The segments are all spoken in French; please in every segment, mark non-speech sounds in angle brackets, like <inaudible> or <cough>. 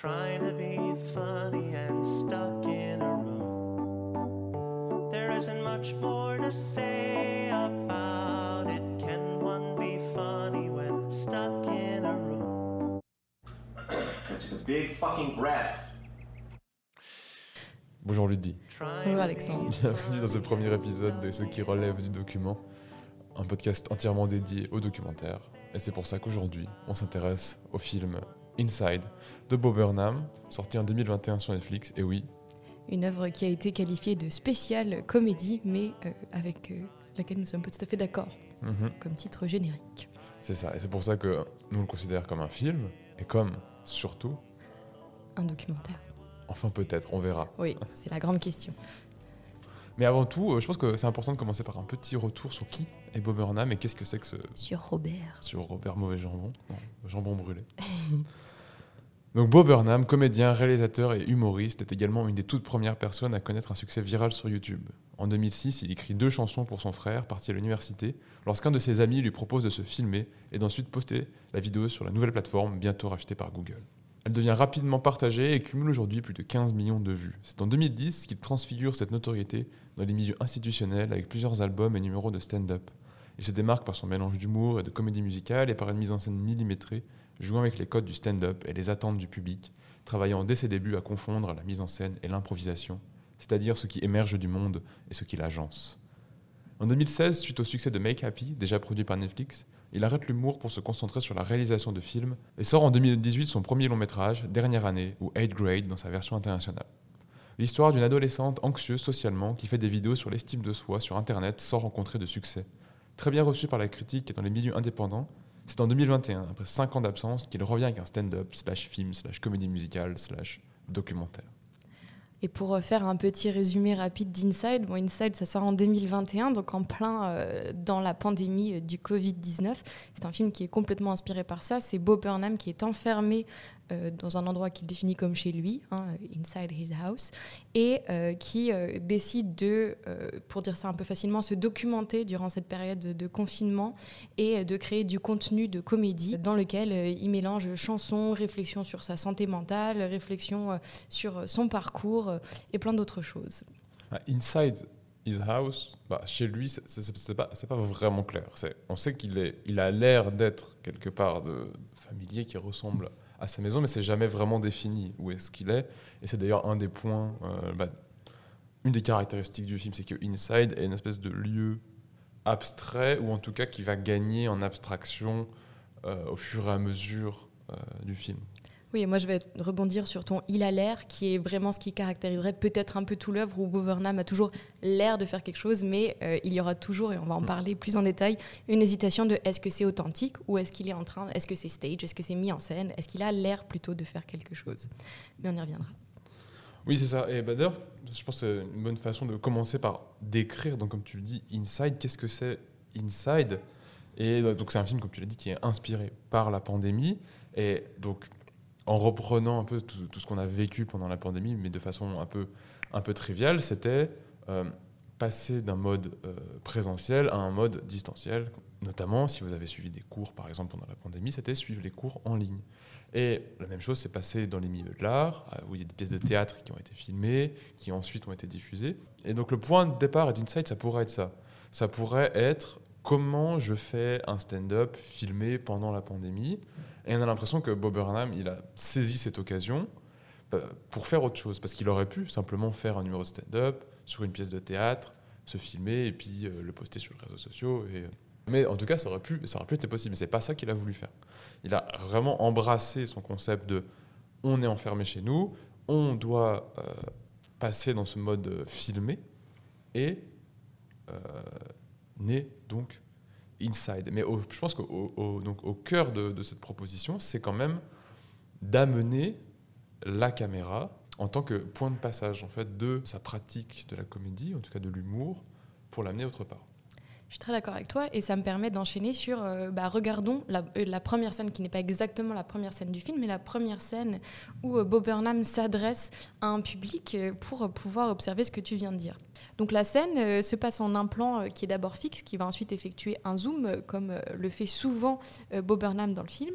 Trying to be funny and stuck in a room. There isn't much more to say about it. Can one be funny when stuck in a room? <coughs> Took a big fucking breath. Bonjour Ludie. Bonjour Alexandre. Bienvenue dans ce premier épisode de Ce qui relève du document, un podcast entièrement dédié au documentaire. Et c'est pour ça qu'aujourd'hui, on s'intéresse au film Inside de Bob Burnham, sorti en 2021 sur Netflix. Et oui, Une œuvre qui a été qualifiée de spéciale comédie, mais euh, avec euh, laquelle nous sommes pas tout à fait d'accord, mhm, comme titre générique. c'est ça. Et c'est pour ça que nous le considérons comme un film, et comme, surtout, Un documentaire. enfin peut-être, on verra. Oui, c'est la grande question. Mais avant tout, euh, je pense que c'est important de commencer par un petit retour sur qui est Bob Burnham et qu'est-ce que c'est que ce, Sur Robert. sur Robert Mauvais Jambon, non, Jambon Brûlé. <laughs> Donc Bob Burnham, comédien, réalisateur et humoriste, est également une des toutes premières personnes à connaître un succès viral sur YouTube. En 2006, il écrit deux chansons pour son frère, parti à l'université, lorsqu'un de ses amis lui propose de se filmer et d'ensuite poster la vidéo sur la nouvelle plateforme, bientôt rachetée par Google. Elle devient rapidement partagée et cumule aujourd'hui plus de 15 millions de vues. C'est en 2010 qu'il transfigure cette notoriété dans les milieux institutionnels avec plusieurs albums et numéros de stand-up. Il se démarque par son mélange d'humour et de comédie musicale et par une mise en scène millimétrée, jouant avec les codes du stand-up et les attentes du public, travaillant dès ses débuts à confondre la mise en scène et l'improvisation, c'est-à-dire ce qui émerge du monde et ce qui l'agence. En 2016, suite au succès de Make Happy, déjà produit par Netflix, il arrête l'humour pour se concentrer sur la réalisation de films et sort en 2018 son premier long métrage, Dernière année, ou 8 Grade dans sa version internationale. L'histoire d'une adolescente anxieuse socialement qui fait des vidéos sur l'estime de soi sur Internet sans rencontrer de succès. Très bien reçu par la critique et dans les milieux indépendants, c'est en 2021, après 5 ans d'absence, qu'il revient avec un stand-up, slash film, slash comédie musicale, slash documentaire. Et pour euh, faire un petit résumé rapide d'Inside, bon, Inside, ça sort en 2021, donc en plein euh, dans la pandémie euh, du Covid-19. C'est un film qui est complètement inspiré par ça. C'est Bob Burnham qui est enfermé euh, dans un endroit qu'il définit comme chez lui, hein, inside his house, et euh, qui euh, décide de, pour dire ça un peu facilement, se documenter durant cette période de, confinement et de créer du contenu de comédie dans lequel il mélange chansons, réflexions sur sa santé mentale, réflexions sur son parcours et plein d'autres choses. Ah, Inside his house, bah, chez lui, c'est- pas, pas vraiment clair. On sait qu'il a l'air d'être quelque part de familier qui ressemble à sa maison, mais c'est jamais vraiment défini où est-ce qu'il est. Et c'est d'ailleurs un des points, euh, bah, une des caractéristiques du film, c'est que Inside est une espèce de lieu abstrait, ou en tout cas qui va gagner en abstraction euh, au fur et à mesure euh, du film. Oui, et moi je vais rebondir sur ton il a l'air, qui est vraiment ce qui caractériserait peut-être un peu tout l'œuvre où Bob Burnham a toujours l'air de faire quelque chose, mais euh, il y aura toujours, et on va en Mm. parler plus en détail, une hésitation de est-ce que c'est authentique ou est-ce qu'il est en train, est-ce que c'est stage, est-ce que c'est mis en scène, est-ce qu'il a l'air plutôt de faire quelque chose? Mais on y reviendra. Oui, c'est ça. Et bah, d'ailleurs, je pense que c'est une bonne façon de commencer par décrire, donc comme tu le dis, Inside. Qu'est-ce que c'est Inside Et donc c'est un film, comme tu l'as dit, qui est inspiré par la pandémie. Et donc, en reprenant un peu tout, ce qu'on a vécu pendant la pandémie, mais de façon un peu, un peu triviale, c'était euh, passer d'un mode euh, présentiel à un mode distanciel. Notamment, si vous avez suivi des cours, par exemple, pendant la pandémie, c'était suivre les cours en ligne. Et la même chose s'est passée dans les milieux de l'art, euh, où il y a des pièces de théâtre qui ont été filmées, qui ensuite ont été diffusées. Et donc le point de départ d'Inside, ça pourrait être ça. Ça pourrait être comment je fais un stand-up filmé pendant la pandémie. Et on a l'impression que Bob Burnham, il a saisi cette occasion euh, pour faire autre chose. Parce qu'il aurait pu simplement faire un numéro de stand-up sur une pièce de théâtre, se filmer et puis euh, le poster sur les réseaux sociaux. Et... Mais en tout cas, ça aurait pu, ça aurait pu être possible. Mais c'est pas ça qu'il a voulu faire. Il a vraiment embrassé son concept de on est enfermé chez nous, on doit euh, passer dans ce mode euh, filmé et euh, donc Inside. Mais je pense qu'au cœur de, cette proposition, c'est quand même d'amener la caméra en tant que point de passage en fait de sa pratique de la comédie, en tout cas de l'humour, pour l'amener autre part. Je suis très d'accord avec toi et ça me permet d'enchaîner sur, euh, bah, regardons la, euh, la première scène qui n'est pas exactement la première scène du film, mais la première scène où euh, Bob Burnham s'adresse à un public pour pouvoir observer ce que tu viens de dire. Donc la scène euh, se passe en un plan euh, qui est d'abord fixe, qui va ensuite effectuer un zoom, euh, comme le fait souvent Bob Burnham dans le film.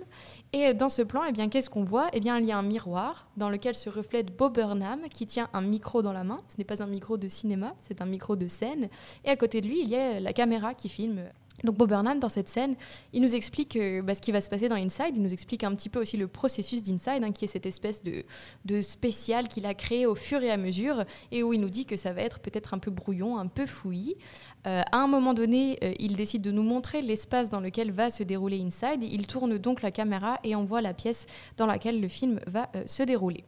Et dans ce plan, eh bien, qu'est-ce qu'on voit? Eh bien, il y a un miroir dans lequel se reflète Bob Burnham qui tient un micro dans la main. Ce n'est pas un micro de cinéma, c'est un micro de scène. Et à côté de lui, il y a la caméra qui filme. Donc Bob Burnham, dans cette scène, il nous explique euh, bah, ce qui va se passer dans Inside. Il nous explique un petit peu aussi le processus d'Inside, hein, qui est cette espèce de, spécial qu'il a créé au fur et à mesure, et où il nous dit que ça va être peut-être un peu brouillon, un peu fouillis. Euh, à un moment donné, euh, il décide de nous montrer l'espace dans lequel va se dérouler Inside. Il tourne donc la caméra et on voit la pièce dans laquelle le film va se dérouler.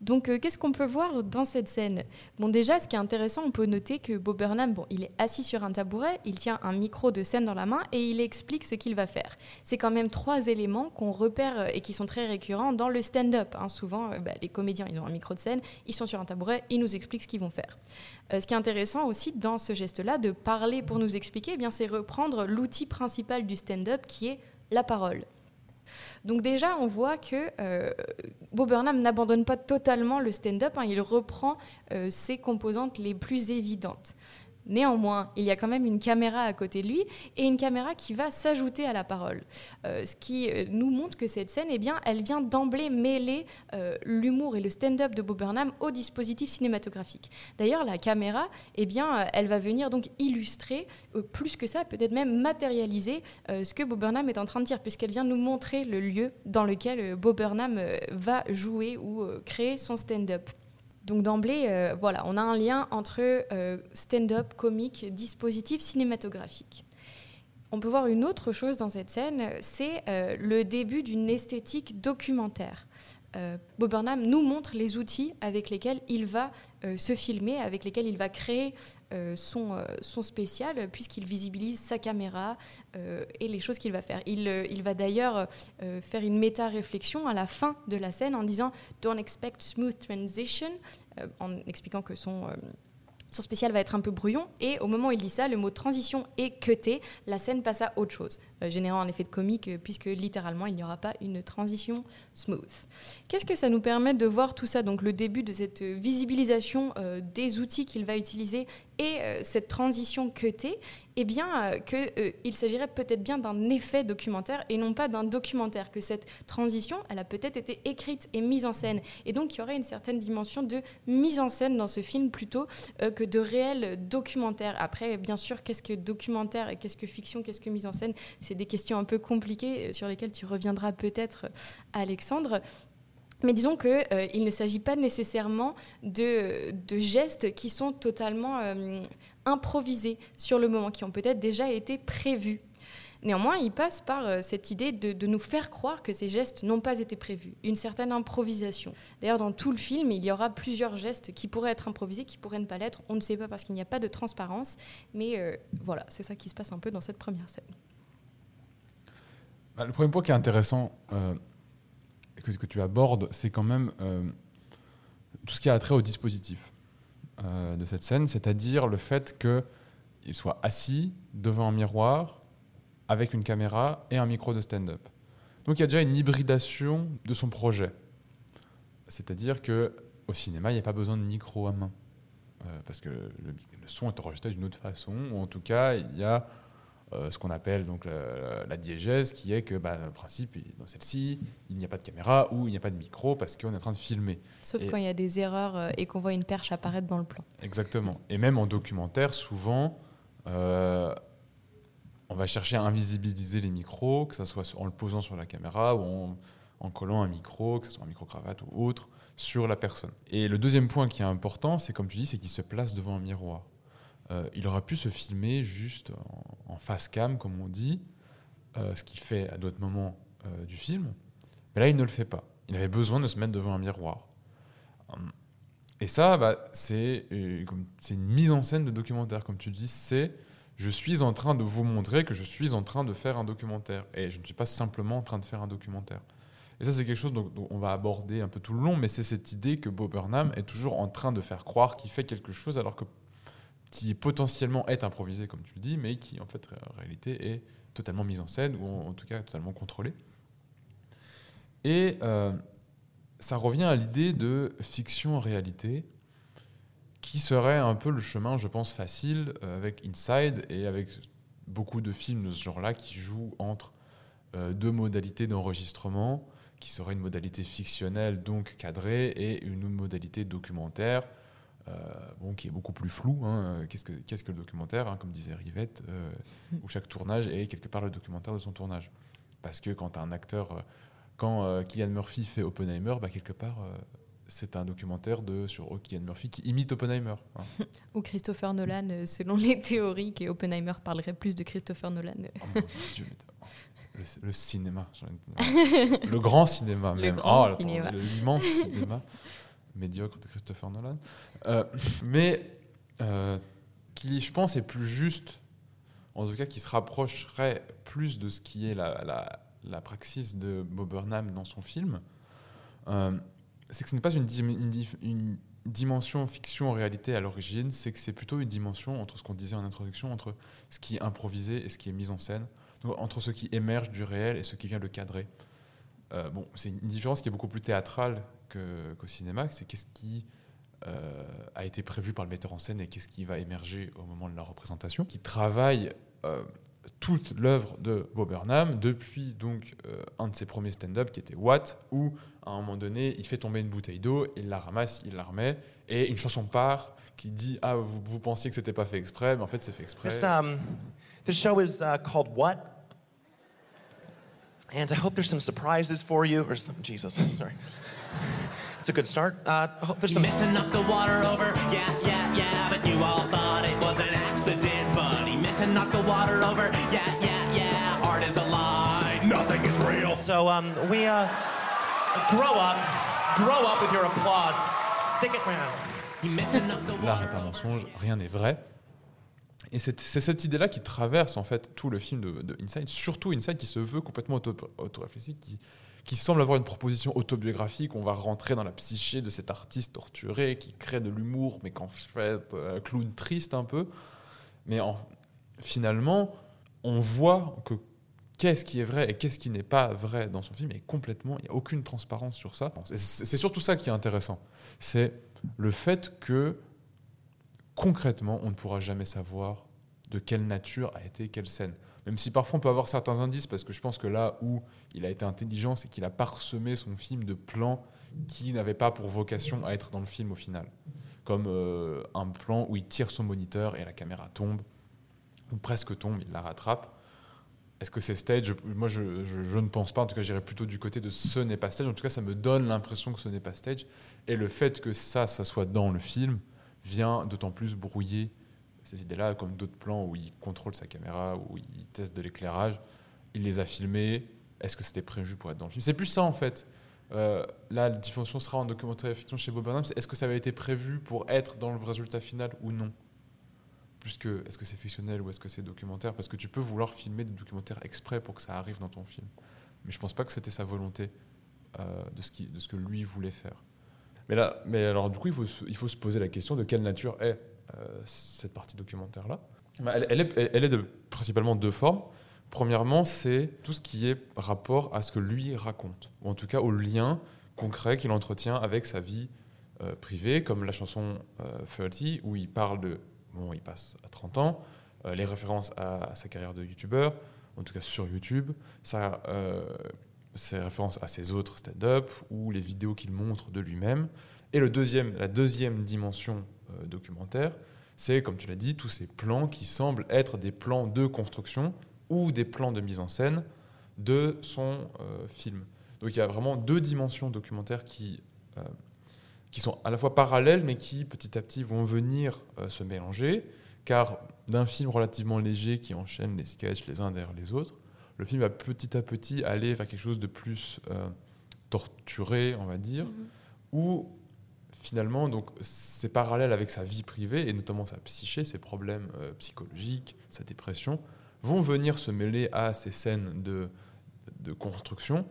Donc, euh, qu'est-ce qu'on peut voir dans cette scène? Bon, déjà, ce qui est intéressant, on peut noter que Bob Burnham, bon, il est assis sur un tabouret, il tient un micro de scène dans la main et il explique ce qu'il va faire. C'est quand même trois éléments qu'on repère euh, et qui sont très récurrents dans le stand-up. hein. Souvent, euh, bah, les comédiens, ils ont un micro de scène, ils sont sur un tabouret, ils nous expliquent ce qu'ils vont faire. Ce qui est intéressant aussi dans ce geste-là, de parler pour nous expliquer, eh bien, c'est reprendre l'outil principal du stand-up qui est la parole. Donc déjà, on voit que euh, Bob Burnham n'abandonne pas totalement le stand-up, hein, il reprend euh, ses composantes les plus évidentes. Néanmoins, il y a quand même une caméra à côté de lui et une caméra qui va s'ajouter à la parole. Euh, ce qui euh, nous montre que cette scène, eh bien, elle vient d'emblée mêler euh, l'humour et le stand-up de Bob Burnham au dispositif cinématographique. D'ailleurs, la caméra, eh bien, elle va venir donc illustrer, plus que ça, peut-être même matérialiser ce que Bob Burnham est en train de dire, puisqu'elle vient nous montrer le lieu dans lequel Bob Burnham va jouer ou créer son stand-up. Donc d'emblée, euh, voilà, on a un lien entre euh, stand-up, comique, dispositif cinématographique. On peut voir une autre chose dans cette scène, c'est euh, le début d'une esthétique documentaire. Euh, Bob Burnham nous montre les outils avec lesquels il va euh, se filmer, avec lesquels il va créer euh, son, son spécial, puisqu'il visibilise sa caméra et les choses qu'il va faire. Il, il va d'ailleurs faire une méta-réflexion à la fin de la scène en disant Don't expect smooth transition, en expliquant que son, son spécial va être un peu brouillon. Et au moment où il dit ça, le mot transition est cuté, la scène passe à autre chose, générant un effet de comique, puisque littéralement, il n'y aura pas une transition smooth. Qu'est-ce que ça nous permet de voir tout ça Donc le début de cette visibilisation euh, des outils qu'il va utiliser et euh, cette transition cutée, eh bien euh, qu'il s'agirait peut-être bien d'un effet documentaire et non pas d'un documentaire, que cette transition, elle a peut-être été écrite et mise en scène. Et donc il y aurait une certaine dimension de mise en scène dans ce film plutôt que de réel documentaire. Après, bien sûr, qu'est-ce que documentaire et qu'est-ce que fiction, qu'est-ce que mise en scène? C'est des questions un peu compliquées sur lesquelles tu reviendras peut-être, Alexandre. Mais disons qu'il il ne s'agit pas nécessairement de, gestes qui sont totalement euh, improvisés sur le moment, qui ont peut-être déjà été prévus. Néanmoins, il passe par euh, cette idée de, de nous faire croire que ces gestes n'ont pas été prévus, une certaine improvisation. D'ailleurs, dans tout le film, il y aura plusieurs gestes qui pourraient être improvisés, qui pourraient ne pas l'être. On ne sait pas parce qu'il n'y a pas de transparence, mais euh, voilà, c'est ça qui se passe un peu dans cette première scène. Bah, le premier point qui est intéressant, que, que tu abordes, c'est quand même euh, tout ce qui a trait au dispositif euh, de cette scène, c'est-à-dire le fait qu'il soit assis devant un miroir avec une caméra et un micro de stand-up. Donc il y a déjà une hybridation de son projet. C'est-à-dire que au cinéma, il n'y a pas besoin de micro à main. Euh, parce que le, le son est enregistré d'une autre façon, ou en tout cas, il y a euh, ce qu'on appelle donc la, la diégèse, qui est que, bah, en principe, dans celle-ci, il n'y a pas de caméra ou il n'y a pas de micro parce qu'on est en train de filmer. Sauf Et- quand il y a des erreurs euh, et qu'on voit une perche apparaître dans le plan. Exactement. Et même en documentaire, souvent, euh, on va chercher à invisibiliser les micros, que ce soit en le posant sur la caméra ou en, en collant un micro, que ce soit un micro-cravate ou autre, sur la personne. Et le deuxième point qui est important, c'est comme tu dis, c'est qu'il se place devant un miroir. Euh, il aurait pu se filmer juste en, face cam, comme on dit, euh, ce qu'il fait à d'autres moments euh, du film. Mais là, il ne le fait pas. Il avait besoin de se mettre devant un miroir. Hum. Et ça, bah, c'est une mise en scène de documentaire, comme tu dis. C'est je suis en train de vous montrer que je suis en train de faire un documentaire. Et je ne suis pas simplement en train de faire un documentaire. Et ça, c'est quelque chose dont, dont on va aborder un peu tout le long, mais c'est cette idée que Bob Burnham est toujours en train de faire croire qu'il fait quelque chose alors que qui potentiellement est improvisé, comme tu le dis, mais qui en fait en réalité est totalement mise en scène ou en, tout cas totalement contrôlé. Et euh, ça revient à l'idée de fiction en réalité qui serait un peu le chemin, je pense, facile euh, avec Inside et avec beaucoup de films de ce genre-là qui jouent entre euh, deux modalités d'enregistrement, qui serait une modalité fictionnelle, donc cadrée, et une modalité documentaire, bon, qui est beaucoup plus floue. hein. Qu'est-ce que, qu'est-ce que le documentaire, hein, comme disait Rivette, euh, où chaque tournage est quelque part le documentaire de son tournage. Parce que quand un acteur, euh, quand euh, Cillian Murphy fait Oppenheimer, bah, quelque part, euh, c'est un documentaire de, sur Cillian Murphy qui imite Oppenheimer. hein. <laughs> Ou Christopher Nolan, euh, selon les théories, que Oppenheimer parlerait plus de Christopher Nolan. euh. Oh mon Dieu, mais- le, le cinéma, le grand cinéma Le même. grand Oh, attends, cinéma. le- L'immense cinéma <laughs> médiocre de Christopher Nolan. Euh, mais euh, qui, je pense, est plus juste, en tout cas qui se rapprocherait plus de ce qui est la, la, la praxis de Bob Burnham dans son film. Euh, c'est que ce n'est pas une, dimension fiction-réalité à l'origine, c'est que c'est plutôt une dimension entre ce qu'on disait en introduction, entre ce qui est improvisé et ce qui est mis en scène, donc entre ce qui émerge du réel et ce qui vient le cadrer. Bon, c'est une différence qui est beaucoup plus théâtrale qu'au cinéma, c'est qu'est-ce qui euh, a été prévu par le metteur en scène et qu'est-ce qui va émerger au moment de la représentation, qui travaille euh, toute l'œuvre de Bob Burnham depuis donc euh, un de ses premiers stand-up qui était What, où à un moment donné il fait tomber une bouteille d'eau, il la ramasse, il la remet, et une chanson part qui dit ah vous, vous pensiez que c'était pas fait exprès, mais en fait c'est fait exprès. This um, show is uh, called What? And I hope there's some surprises for you, or some Jesus, sorry. <laughs> It's a good start. Uh, I hope there's some. meant to knock the water over, yeah, yeah, yeah, but you all thought it was an accident. But he meant to knock the water over, yeah, yeah, yeah. Art is a lie, nothing is real. So um, we uh, grow up, grow up with your applause. Stick it around. He meant to knock the L'art water est un mensonge, rien n'est vrai. Et c'est cette idée-là qui traverse en fait tout le film de, de Inside, surtout Inside qui se veut complètement auto- autoréfléchi, qui, qui semble avoir une proposition autobiographique. On va rentrer dans la psyché de cet artiste torturé qui crée de l'humour, mais qu'en fait, euh, clown triste un peu. Mais en- finalement, on voit que qu'est-ce qui est vrai et qu'est-ce qui n'est pas vrai dans son film est complètement. Il n'y a aucune transparence sur ça. C'est surtout ça qui est intéressant. C'est le fait que concrètement, on ne pourra jamais savoir de quelle nature a été quelle scène. Même si parfois on peut avoir certains indices, parce que je pense que là où il a été intelligent, c'est qu'il a parsemé son film de plans qui n'avaient pas pour vocation à être dans le film au final. Comme euh, un plan où il tire son moniteur et la caméra tombe, ou presque tombe, il la rattrape. Est-ce que c'est stage? Moi, je, je- je ne pense pas. En tout cas, j'irais plutôt du côté de ce n'est pas stage. En tout cas, ça me donne l'impression que ce n'est pas stage. Et le fait que ça, ça soit dans le film, vient d'autant plus brouiller ces idées-là, comme d'autres plans où il contrôle sa caméra, où il teste de l'éclairage. Il les a filmés. Est-ce que c'était prévu pour être dans le film? C'est plus ça, en fait. Euh, là, la diffusion sera en documentaire fiction chez Bob Burnham. Est-ce que ça avait été prévu pour être dans le résultat final ou non? Plus que est-ce que c'est fictionnel ou est-ce que c'est documentaire? Parce que tu peux vouloir filmer des documentaires exprès pour que ça arrive dans ton film. Mais je pense pas que c'était sa volonté euh, de, ce que lui voulait faire. Mais là, mais alors du coup, il faut, se- poser la question de quelle nature est euh, cette partie documentaire-là? Bah, Elle, elle est, elle est de principalement deux formes. Premièrement, c'est tout ce qui est rapport à ce que lui raconte, ou en tout cas au lien concret qu'il entretient avec sa vie euh, privée, comme la chanson euh, 30, où il parle de. Bon, il passe à 30 ans, euh, les références à, sa carrière de youtubeur, en tout cas sur YouTube, ça, euh, ses références à ses autres stand-up ou les vidéos qu'il montre de lui-même. Et le deuxième, la deuxième dimension documentaire, c'est, comme tu l'as dit, tous ces plans qui semblent être des plans de construction ou des plans de mise en scène de son euh, film. Donc il y a vraiment deux dimensions documentaires qui, euh, qui sont à la fois parallèles, mais qui petit à petit vont venir euh, se mélanger, car d'un film relativement léger qui enchaîne les sketchs les uns derrière les autres, le film va petit à petit aller vers quelque chose de plus euh, torturé, on va dire, Mhm. où finalement, donc, c'est parallèle avec sa vie privée, et notamment sa psyché, ses problèmes euh, psychologiques, sa dépression, vont venir se mêler à ces scènes de, de construction,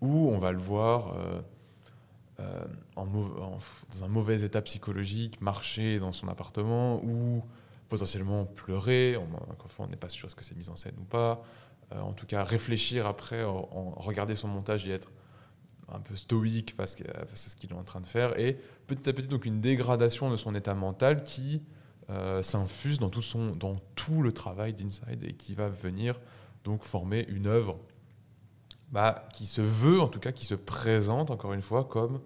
où on va le voir euh, euh, dans un mauvais état psychologique, marcher dans son appartement, ou potentiellement pleurer, on, on n'est pas sûr est-ce que c'est mis en scène ou pas, Euh, en tout cas réfléchir après, en, regarder son montage et être un peu stoïque face à ce qu'il est en train de faire, et petit à petit donc une dégradation de son état mental qui euh, s'infuse dans tout, son, dans tout le travail d'Inside et qui va venir donc former une œuvre bah, qui se veut, en tout cas, qui se présente encore une fois comme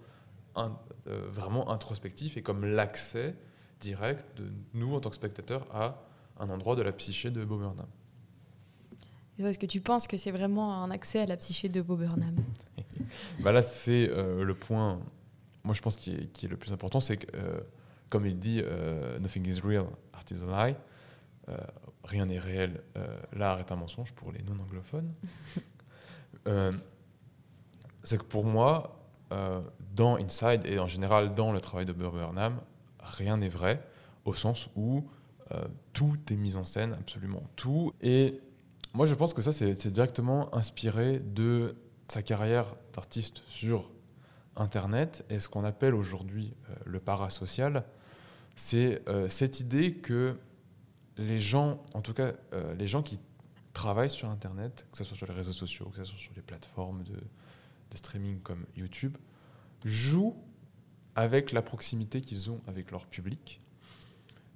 un, euh, vraiment introspectif et comme l'accès direct de nous en tant que spectateurs à un endroit de la psyché de Bob Burnham. Est-ce que tu penses que c'est vraiment un accès à la psyché de Bob Burnham <laughs> bah Là, c'est euh, le point, moi je pense, qui est, qui est le plus important, c'est que, comme il dit, euh, Nothing is real, art is a lie. Euh, rien n'est réel, euh, l'art est un mensonge pour les non-anglophones. <laughs> C'est que pour moi, dans Inside et en général dans le travail de Burnham, rien n'est vrai, au sens où euh, tout est mis en scène, absolument tout. Et moi, je pense que ça, c'est c'est directement inspiré de sa carrière d'artiste sur Internet et ce qu'on appelle aujourd'hui euh, le parasocial. C'est euh, cette idée que les gens, en tout cas euh, les gens qui travaillent sur Internet, que ce soit sur les réseaux sociaux, que ce soit sur les plateformes de, streaming comme YouTube, jouent avec la proximité qu'ils ont avec leur public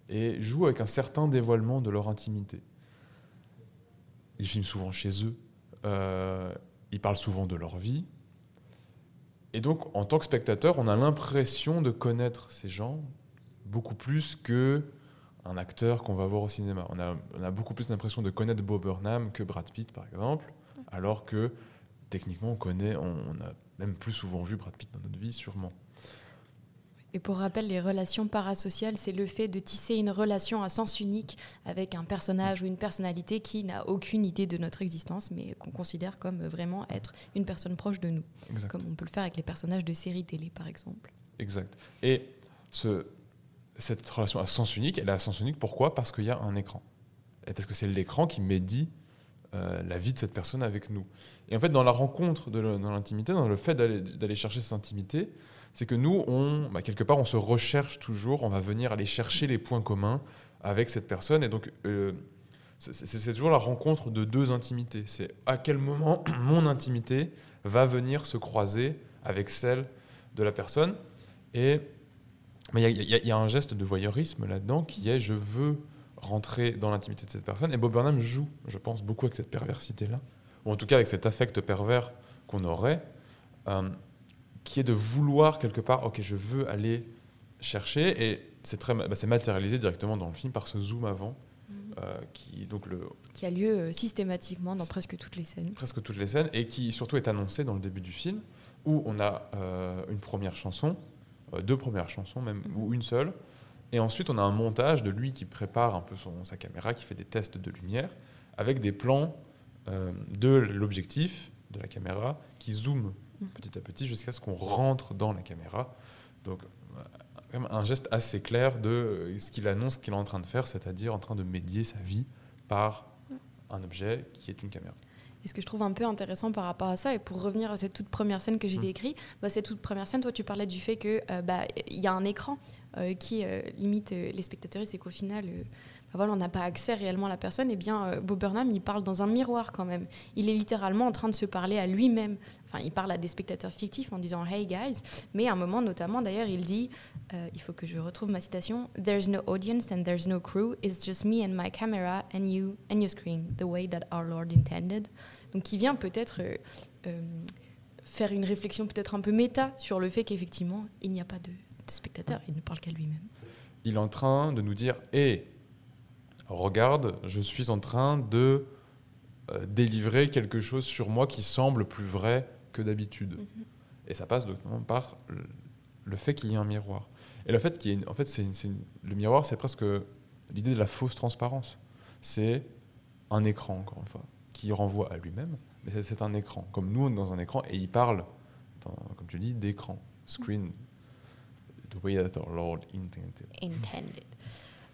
et jouent avec un certain dévoilement de leur intimité. Ils filment souvent chez eux, euh, ils parlent souvent de leur vie. Et donc, en tant que spectateur, on a l'impression de connaître ces gens beaucoup plus que un acteur qu'on va voir au cinéma. On a, on a beaucoup plus l'impression de connaître Bob Burnham que Brad Pitt, par exemple, alors que techniquement, on connaît, on, on a même plus souvent vu Brad Pitt dans notre vie, sûrement. Et pour rappel, les relations parasociales, c'est le fait de tisser une relation à sens unique avec un personnage ou une personnalité qui n'a aucune idée de notre existence, mais qu'on considère comme vraiment être une personne proche de nous, Exact. comme on peut le faire avec les personnages de séries télé, par exemple. Exact. Et ce, cette relation à sens unique, elle a à sens unique pourquoi? Parce qu'il y a un écran. Et parce que c'est l'écran qui médit euh, la vie de cette personne avec nous. Et en fait, dans la rencontre, de dans l'intimité, dans le fait d'aller chercher cette intimité, c'est que nous, bah, quelque part, on se recherche toujours, on va venir aller chercher les points communs avec cette personne. Et donc, euh, c'est toujours la rencontre de deux intimités. C'est à quel moment <clears throat> mon intimité va venir se croiser avec celle de la personne. Et mais il y, a- y y un geste de voyeurisme là-dedans qui est je veux rentrer dans l'intimité de cette personne. Et Bob Burnham joue, je pense, beaucoup avec cette perversité-là, ou en tout cas avec cet affect pervers qu'on aurait, euh, qui est de vouloir quelque part, ok, je veux aller chercher, et c'est très, bah, c'est matérialisé directement dans le film par ce zoom avant, euh, qui donc le, Qui a lieu euh, systématiquement dans presque toutes les scènes. presque toutes les scènes et qui surtout est annoncé dans le début du film où on a euh, une première chanson, deux premières chansons même, ou une seule. Et ensuite, on a un montage de lui qui prépare un peu son, sa caméra, qui fait des tests de lumière, avec des plans euh, de l'objectif, de la caméra, qui zoome petit à petit jusqu'à ce qu'on rentre dans la caméra. Donc, euh, un geste assez clair de euh, ce qu'il annonce qu'il est en train de faire, c'est-à-dire en train de médier sa vie par un objet qui est une caméra. Et ce que je trouve un peu intéressant par rapport à ça, et pour revenir à cette toute première scène que j'ai Mm. décrite, bah, cette toute première scène, toi tu parlais du fait qu'il bah, il y a un écran euh, qui euh, limite euh, les spectateurs, et c'est qu'au final, euh, bah, voilà, on n'a pas accès réellement à la personne. Et bien, euh, Bob Burnham, il parle dans un miroir quand même. Il est littéralement en train de se parler à lui-même. Il parle à des spectateurs fictifs en disant Hey guys. Mais à un moment, notamment, d'ailleurs, il dit euh, il faut que je retrouve ma citation There's no audience and there's no crew. It's just me and my camera and you and your screen, the way that our Lord intended. Donc, qui vient peut-être euh, euh, faire une réflexion peut-être un peu méta sur le fait qu'effectivement, il n'y a pas de, de spectateur. Il ne parle qu'à lui-même. il est en train de nous dire Hé, regarde, je suis en train de délivrer quelque chose sur moi qui semble plus vrai que d'habitude. Et ça passe notamment par le, fait qu'il y ait un miroir. Et le fait qu'il y ait. En fait, c'est le miroir, c'est presque l'idée de la fausse transparence. C'est un écran, encore une fois, qui renvoie à lui-même, mais c'est- c'est un écran. Comme nous, on est dans un écran, et il parle, dans- comme tu dis, d'écran, screen, the way that our Lord intended. intended.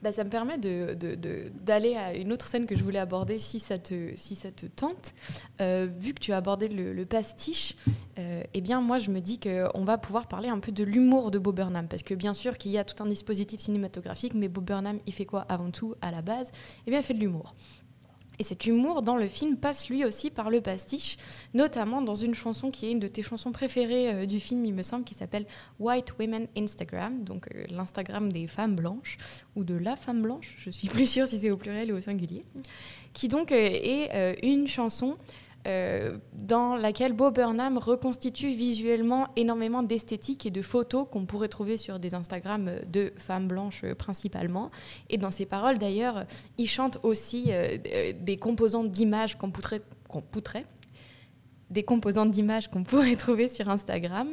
Bah, ça me permet de- de- d'aller à une autre scène que je voulais aborder si ça te, si ça te tente. Euh, vu que tu as abordé le, le pastiche, euh, eh bien moi je me dis qu'on va pouvoir parler un peu de l'humour de Bob Burnham. Parce que bien sûr qu'il y a tout un dispositif cinématographique, mais Bob Burnham, il fait quoi avant tout à la base? Eh bien il fait de l'humour. Et cet humour dans le film passe lui aussi par le pastiche, notamment dans une chanson qui est une de tes chansons préférées euh, du film, il me semble, qui s'appelle White Women Instagram, donc euh, l'Instagram des femmes blanches, ou de la femme blanche, je suis <laughs> plus sûre si c'est au pluriel ou au singulier, qui donc euh, est une chanson euh, dans laquelle Bob Burnham reconstitue visuellement énormément d'esthétique et de photos qu'on pourrait trouver sur des Instagrams de femmes blanches euh, principalement. Et dans ses paroles, d'ailleurs, il chante aussi euh, des composantes d'images qu'on poutrait des composantes d'images qu'on <laughs> pourrait trouver sur Instagram.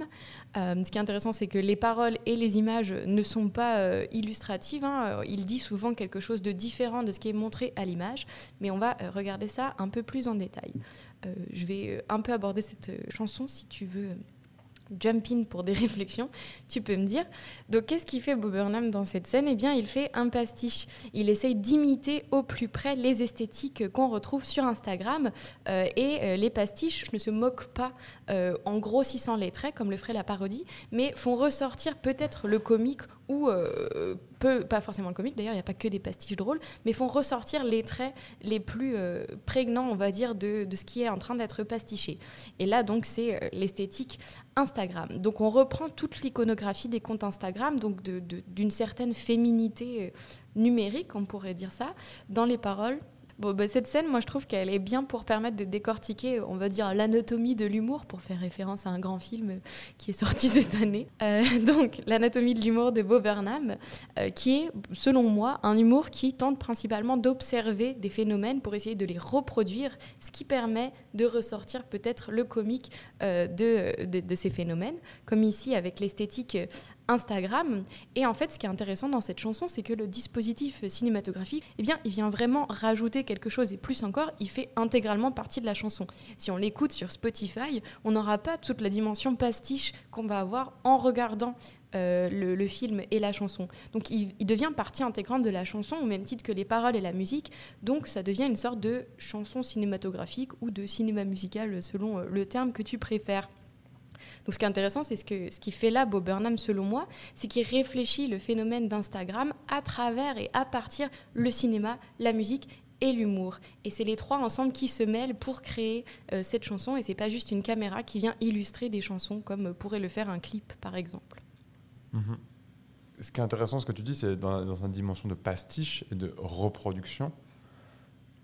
Euh, ce qui est intéressant, c'est que les paroles et les images ne sont pas euh, illustratives. hein. Il dit souvent quelque chose de différent de ce qui est montré à l'image, mais on va euh, regarder ça un peu plus en détail. Euh, je vais euh, un peu aborder cette euh, chanson si tu veux. Jump in pour des <laughs> réflexions, tu peux me dire. Donc, qu'est-ce qu'il fait Bob Burnham dans cette scène? Eh bien, il fait un pastiche. Il essaye d'imiter au plus près les esthétiques qu'on retrouve sur Instagram. Euh, et euh, les pastiches ne se moquent pas euh, en grossissant les traits, comme le ferait la parodie, mais font ressortir peut-être le comique ou euh, pas forcément le comique, d'ailleurs, il n'y a pas que des pastiches drôles, mais font ressortir les traits les plus euh, prégnants, on va dire, de, de ce qui est en train d'être pastiché. Et là, donc, c'est euh, l'esthétique Instagram. Donc, on reprend toute l'iconographie des comptes Instagram, donc d'une certaine féminité numérique, on pourrait dire ça, dans les paroles. Bon, bah, cette scène, moi, je trouve qu'elle est bien pour permettre de décortiquer, on va dire, l'anatomie de l'humour, pour faire référence à un grand film qui est sorti <laughs> cette année. Euh, donc, l'anatomie de l'humour de Bob Burnham, euh, qui est, selon moi, un humour qui tente principalement d'observer des phénomènes pour essayer de les reproduire, ce qui permet de ressortir peut-être le comique euh, de, ces phénomènes, comme ici avec l'esthétique euh, Instagram. Et en fait, ce qui est intéressant dans cette chanson, c'est que le dispositif cinématographique, eh bien, il vient vraiment rajouter quelque chose et plus encore, il fait intégralement partie de la chanson. Si on l'écoute sur Spotify, on n'aura pas toute la dimension pastiche qu'on va avoir en regardant euh, le, film et la chanson. Donc il, il devient partie intégrante de la chanson au même titre que les paroles et la musique. Donc ça devient une sorte de chanson cinématographique ou de cinéma musical selon euh, le terme que tu préfères. Donc ce qui est intéressant, c'est ce, que, ce qui fait là Bob Burnham, selon moi, c'est qu'il réfléchit le phénomène d'Instagram à travers et à partir le cinéma, la musique et l'humour. Et c'est les trois ensemble qui se mêlent pour créer euh, cette chanson. Et c'est pas juste une caméra qui vient illustrer des chansons comme pourrait le faire un clip, par exemple. Mhm. Ce qui est intéressant, ce que tu dis, c'est dans, dans une dimension de pastiche et de reproduction.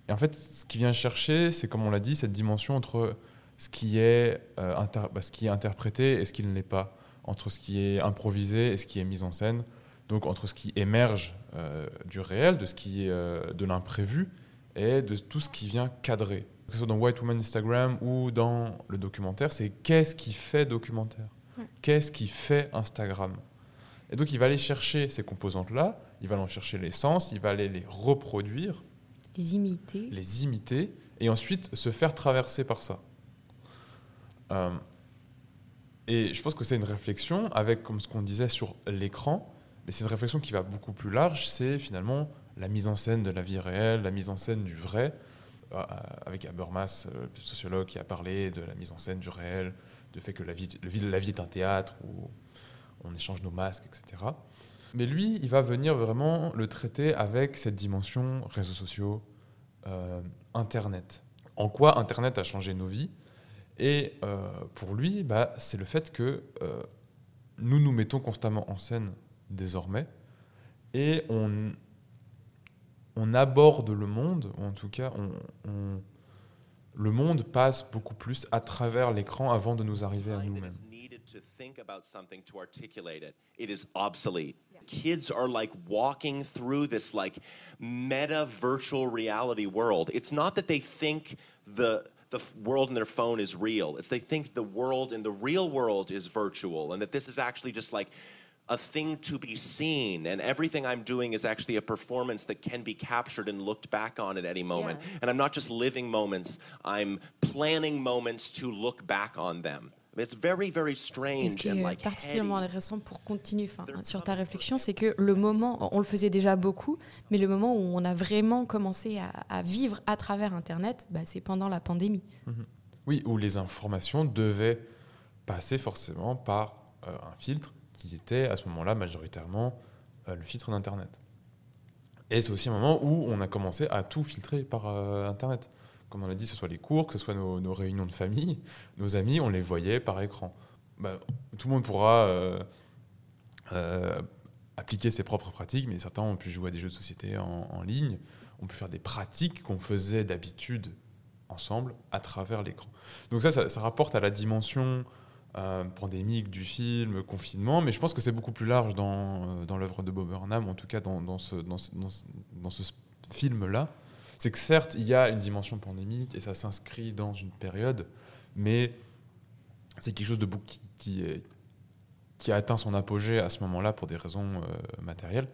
Et en fait, ce qui vient chercher, c'est comme on l'a dit, cette dimension entre ce qui est, euh, inter- bah, ce qui est interprété et ce qui ne l'est pas, entre ce qui est improvisé et ce qui est mis en scène, donc entre ce qui émerge euh, du réel, de ce qui est euh, de l'imprévu et de tout ce qui vient cadrer. Que ce soit dans White Woman Instagram ou dans le documentaire, c'est qu'est-ce qui fait documentaire? Ouais. Qu'est-ce qui fait Instagram? Et donc il va aller chercher ces composantes-là, il va en chercher l'essence, il va aller les reproduire, Les imiter. les imiter et ensuite se faire traverser par ça. Euh, et je pense que c'est une réflexion avec, comme ce qu'on disait sur l'écran, mais c'est une réflexion qui va beaucoup plus large, c'est finalement la mise en scène de la vie réelle, la mise en scène du vrai, euh, avec Habermas, euh, le sociologue qui a parlé de la mise en scène du réel, du fait que la vie, la vie est un théâtre où on échange nos masques, etc. Mais lui, il va venir vraiment le traiter avec cette dimension réseaux sociaux, euh, Internet. En quoi Internet a changé nos vies? Et euh, pour lui, bah, c'est le fait que euh, nous nous mettons constamment en scène désormais et on, on aborde le monde, ou en tout cas, on, on- le monde passe beaucoup plus à travers l'écran avant de nous arriver à nous-mêmes. is needed to think about something to articulate it it is obsolete. Kids are like walking through this like meta virtual reality world. It's not that they think the the world in their phone is real. It's they think the world in the real world is virtual and that this is actually just like a thing to be seen and everything i'm doing is actually a performance that can be captured and looked back on at any moment. Yeah. and i'm not just living moments i'm planning moments to look back on them Ce strange qui and est like particulièrement intéressant pour continuer enfin, sur ta réflexion, c'est que le moment, on le faisait déjà beaucoup, mais le moment où on a vraiment commencé à, à vivre à travers Internet, bah, c'est pendant la pandémie. Oui, où les informations devaient passer forcément par euh, un filtre qui était à ce moment-là majoritairement euh, le filtre d'Internet. Et c'est aussi un moment où on a commencé à tout filtrer par euh, Internet. Comme on a dit, que ce soit les cours, que ce soit nos, réunions de famille, nos amis, on les voyait par écran. Bah, tout le monde pourra euh, euh, appliquer ses propres pratiques, mais certains ont pu jouer à des jeux de société en, ligne, on peut faire des pratiques qu'on faisait d'habitude ensemble à travers l'écran. Donc ça, ça, rapporte à la dimension euh, pandémique du film, confinement, mais je pense que c'est beaucoup plus large dans, l'œuvre de Bob Burnham, en tout cas dans ce film-là. C'est que certes, il y a une dimension pandémique et ça s'inscrit dans une période, mais c'est quelque chose de beaucoup qui, qui, est- qui a atteint son apogée à ce moment-là pour des raisons euh, matérielles.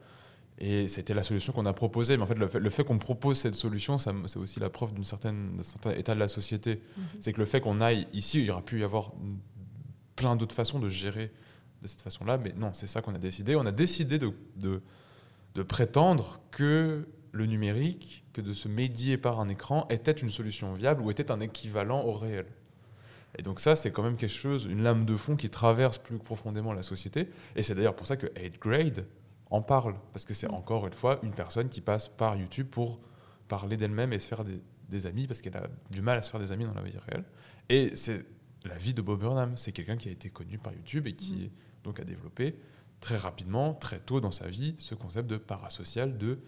Et c'était la solution qu'on a proposée. Mais en fait, le fait, qu'on propose cette solution, c'est aussi la preuve d'une certaine- d'un certain état de la société. C'est que le fait qu'on aille ici, il y aura pu y avoir plein d'autres façons de gérer de cette façon-là. Mais non, c'est ça qu'on a décidé. On a décidé de, de, de prétendre que le numérique, que de se médier par un écran, était une solution viable ou était un équivalent au réel. Et donc ça, c'est quand même quelque chose, une lame de fond qui traverse plus profondément la société. Et c'est d'ailleurs pour ça que 8 Grade en parle, parce que c'est encore une fois une personne qui passe par YouTube pour parler d'elle-même et se faire des, des amis, parce qu'elle a du mal à se faire des amis dans la vie réelle. Et c'est la vie de Bob Burnham. C'est quelqu'un qui a été connu par YouTube et qui donc a développé très rapidement, très tôt dans sa vie, ce concept de parasocial, de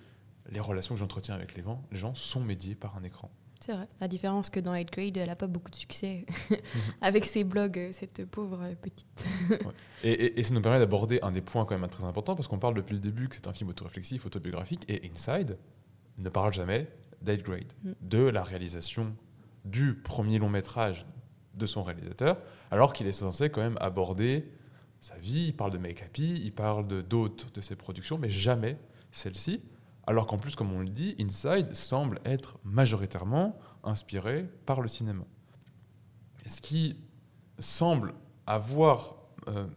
les relations que j'entretiens avec les gens, les gens sont médiées par un écran. C'est vrai. La différence que dans 8 Grade, elle n'a pas beaucoup de succès <laughs> <laughs> avec ses blogs, euh, cette pauvre euh, petite. Et, et- et ça nous permet d'aborder un des points quand même très importants, parce qu'on parle depuis le début que c'est un film autoréflexif, autobiographique, et Inside ne parle jamais d'Eighth Grade, Mm. de la réalisation du premier long métrage de son réalisateur, alors qu'il est censé quand même aborder sa vie, il parle de Make Happy, il parle de d'autres de ses productions, mais jamais celle-ci, alors qu'en plus, comme on le dit, Inside semble être majoritairement inspiré par le cinéma. Ce qui semble avoir euh,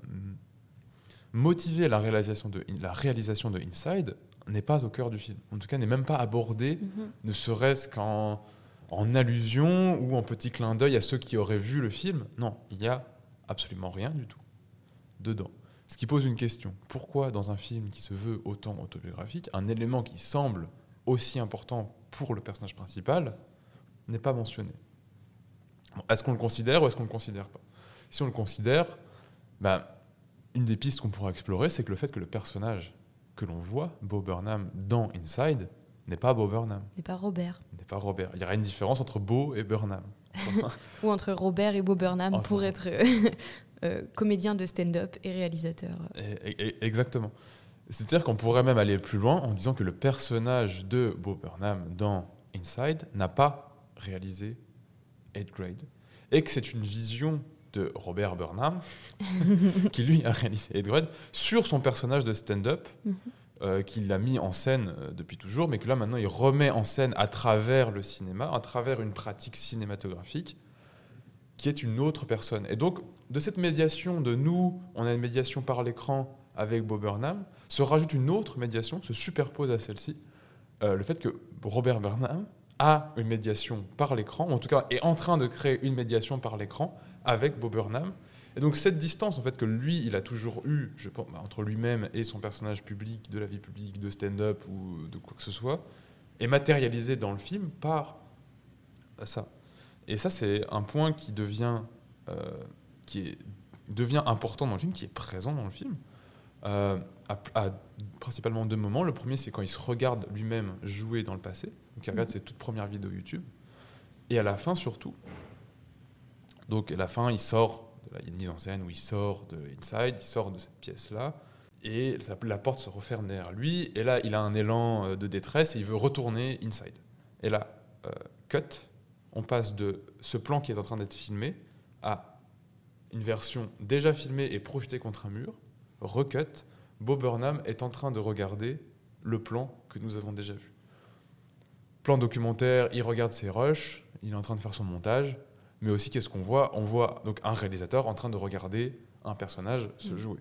motivé la réalisation, de, la réalisation de Inside n'est pas au cœur du film. En tout cas, n'est même pas abordé, Mhm. ne serait-ce qu'en en allusion ou en petit clin d'œil à ceux qui auraient vu le film. Non, il n'y a absolument rien du tout dedans. Ce qui pose une question. Pourquoi dans un film qui se veut autant autobiographique, un élément qui semble aussi important pour le personnage principal n'est pas mentionné? Bon, Est-ce qu'on le considère ou est-ce qu'on ne le considère pas? Si on le considère, ben, une des pistes qu'on pourra explorer, c'est que le fait que le personnage que l'on voit, Bo Burnham, dans Inside, n'est pas Bo Burnham, C'est pas Robert. n'est pas Robert. Il y aura une différence entre Bo et Burnham. <laughs> Ou entre Robert et Bob Burnham pour être euh, comédien de stand-up et réalisateur. Et- et- et- exactement. C'est-à-dire qu'on pourrait même aller plus loin en disant que le personnage de Bo Burnham dans Inside n'a pas réalisé 8 Grade et que c'est une vision de Robert Burnham <laughs> qui lui a réalisé 8 Grade sur son personnage de stand-up Mhm. euh, qu'il a mis en scène euh, depuis toujours mais que là maintenant il remet en scène à travers le cinéma, à travers une pratique cinématographique qui est une autre personne. Et donc, de cette médiation de nous, on a une médiation par l'écran avec Bob Burnham, se rajoute une autre médiation, se superpose à celle-ci, euh, le fait que Robert Burnham a une médiation par l'écran, ou en tout cas est en train de créer une médiation par l'écran avec Bob Burnham. Et donc cette distance en fait que lui, il a toujours eu, je pense, bah, entre lui-même et son personnage public, de la vie publique, de stand-up ou de quoi que ce soit, est matérialisée dans le film par ça. Et ça, c'est un point qui devient, euh, qui est, devient important dans le film, qui est présent dans le film, euh, à, à principalement deux moments. Le premier, c'est quand il se regarde lui-même jouer dans le passé. Donc, il regarde ses toutes premières vidéos YouTube. Et à la fin, surtout. Donc, à la fin, il sort. Il y a une mise en scène où il sort de Inside, il sort de cette pièce-là. Et la- porte se referme derrière lui. Et là, il a un élan euh, de détresse et il veut retourner Inside. Et là, euh, cut, on passe de ce plan qui est en train d'être filmé à une version déjà filmée et projetée contre un mur, recut, Bob Burnham est en train de regarder le plan que nous avons déjà vu. Plan documentaire, il regarde ses rushs, il est en train de faire son montage, mais aussi qu'est-ce qu'on voit? On voit donc un réalisateur en train de regarder un personnage se Mm. jouer.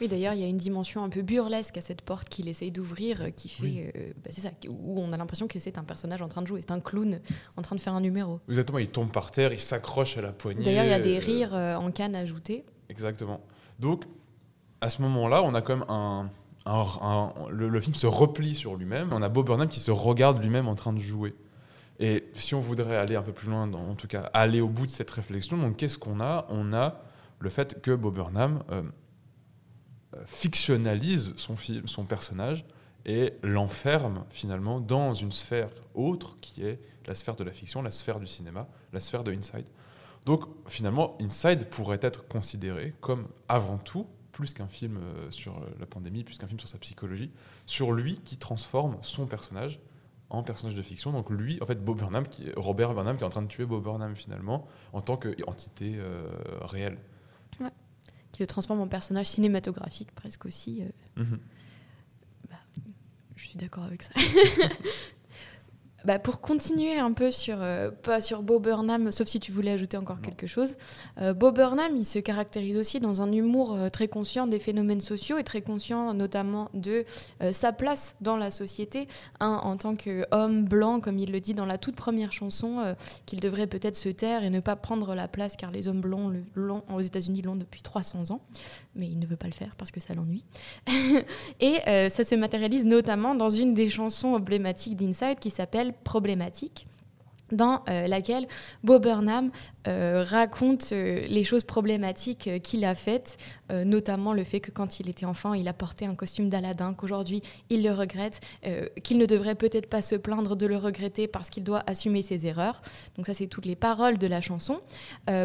Oui, d'ailleurs, il y a une dimension un peu burlesque à cette porte qu'il essaye d'ouvrir, euh, qui fait. Oui. euh, bah, c'est ça, où on a l'impression que c'est un personnage en train de jouer. C'est un clown en train de faire un numéro. Exactement, il tombe par terre, il s'accroche à la poignée. D'ailleurs, il y a des euh, rires euh, en canne ajoutés. Exactement. Donc, à ce moment-là, on a quand même un, un- un- le, le film se replie sur lui-même. On a Bob Burnham qui se regarde lui-même en train de jouer. Et si on voudrait aller un peu plus loin, dans- en tout cas aller au bout de cette réflexion, donc qu'est-ce qu'on a? On a le fait que Bob Burnham euh, fictionnalise son, film, son personnage et l'enferme finalement dans une sphère autre qui est la sphère de la fiction, la sphère du cinéma, la sphère de Inside. Donc finalement, Inside pourrait être considéré comme avant tout, plus qu'un film euh, sur euh, la pandémie, plus qu'un film sur sa psychologie, sur lui qui transforme son personnage en personnage de fiction. Donc lui, en fait, Bob Burnham, qui Robert Burnham qui est en train de tuer Bob Burnham finalement en tant qu'entité euh, réelle. Qui le transforme en personnage cinématographique presque aussi. euh, Mhm. Je suis d'accord avec ça. <laughs> Bah, pour continuer un peu sur, euh, pas sur Bob Burnham, sauf si tu voulais ajouter encore quelque chose, euh, Bob Burnham, il se caractérise aussi dans un humour euh, très conscient des phénomènes sociaux et très conscient notamment de euh, sa place dans la société, hein, en tant qu'homme blanc, comme il le dit dans la toute première chanson, euh, qu'il devrait peut-être se taire et ne pas prendre la place car les hommes le- l'ont aux États-Unis l'ont depuis 300 ans, mais il ne veut pas le faire parce que ça l'ennuie. <laughs> Et ça se matérialise notamment dans une des chansons emblématiques d'Inside qui s'appelle Problématique dans euh, laquelle Bob Burnham euh, raconte euh, les choses problématiques euh, qu'il a faites, notamment le fait que quand il était enfant, il a porté un costume d'Aladin, qu'aujourd'hui il le regrette, qu'il ne devrait peut-être pas se plaindre de le regretter parce qu'il doit assumer ses erreurs. Donc ça, c'est toutes les paroles de la chanson.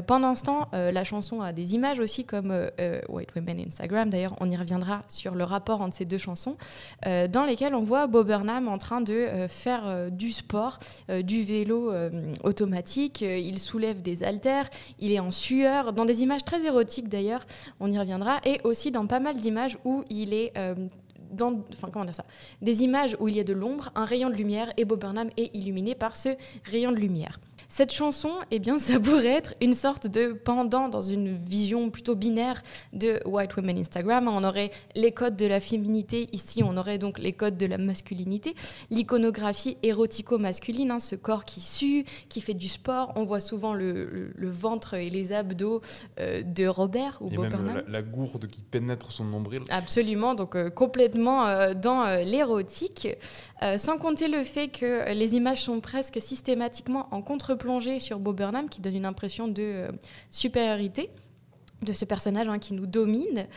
Pendant ce temps, la chanson a des images aussi comme White Women Instagram. D'ailleurs, on y reviendra sur le rapport entre ces deux chansons, dans lesquelles on voit Bob Burnham en train de faire du sport, du vélo automatique. Il soulève des il est en sueur, dans des images très érotiques d'ailleurs, on y reviendra, et aussi dans pas mal d'images où il est... euh, dans, enfin, comment dire ça? Des images où il y a de l'ombre, un rayon de lumière, et Bob Burnham est illuminé par ce rayon de lumière. Cette chanson, eh bien, ça pourrait être une sorte de pendant dans une vision plutôt binaire de White Women Instagram. On aurait les codes de la féminité, ici on aurait donc les codes de la masculinité, l'iconographie érotico-masculine, hein, ce corps qui sue, qui fait du sport. On voit souvent le, le- le ventre et les abdos euh, de Robert ou Et Bob même la, la gourde qui pénètre son nombril. Absolument, donc euh, complètement euh, dans l'érotique, sans compter le fait que les images sont presque systématiquement en contre-plongée sur Bob Burnham, qui donne une impression de euh, supériorité de ce personnage hein, qui nous domine.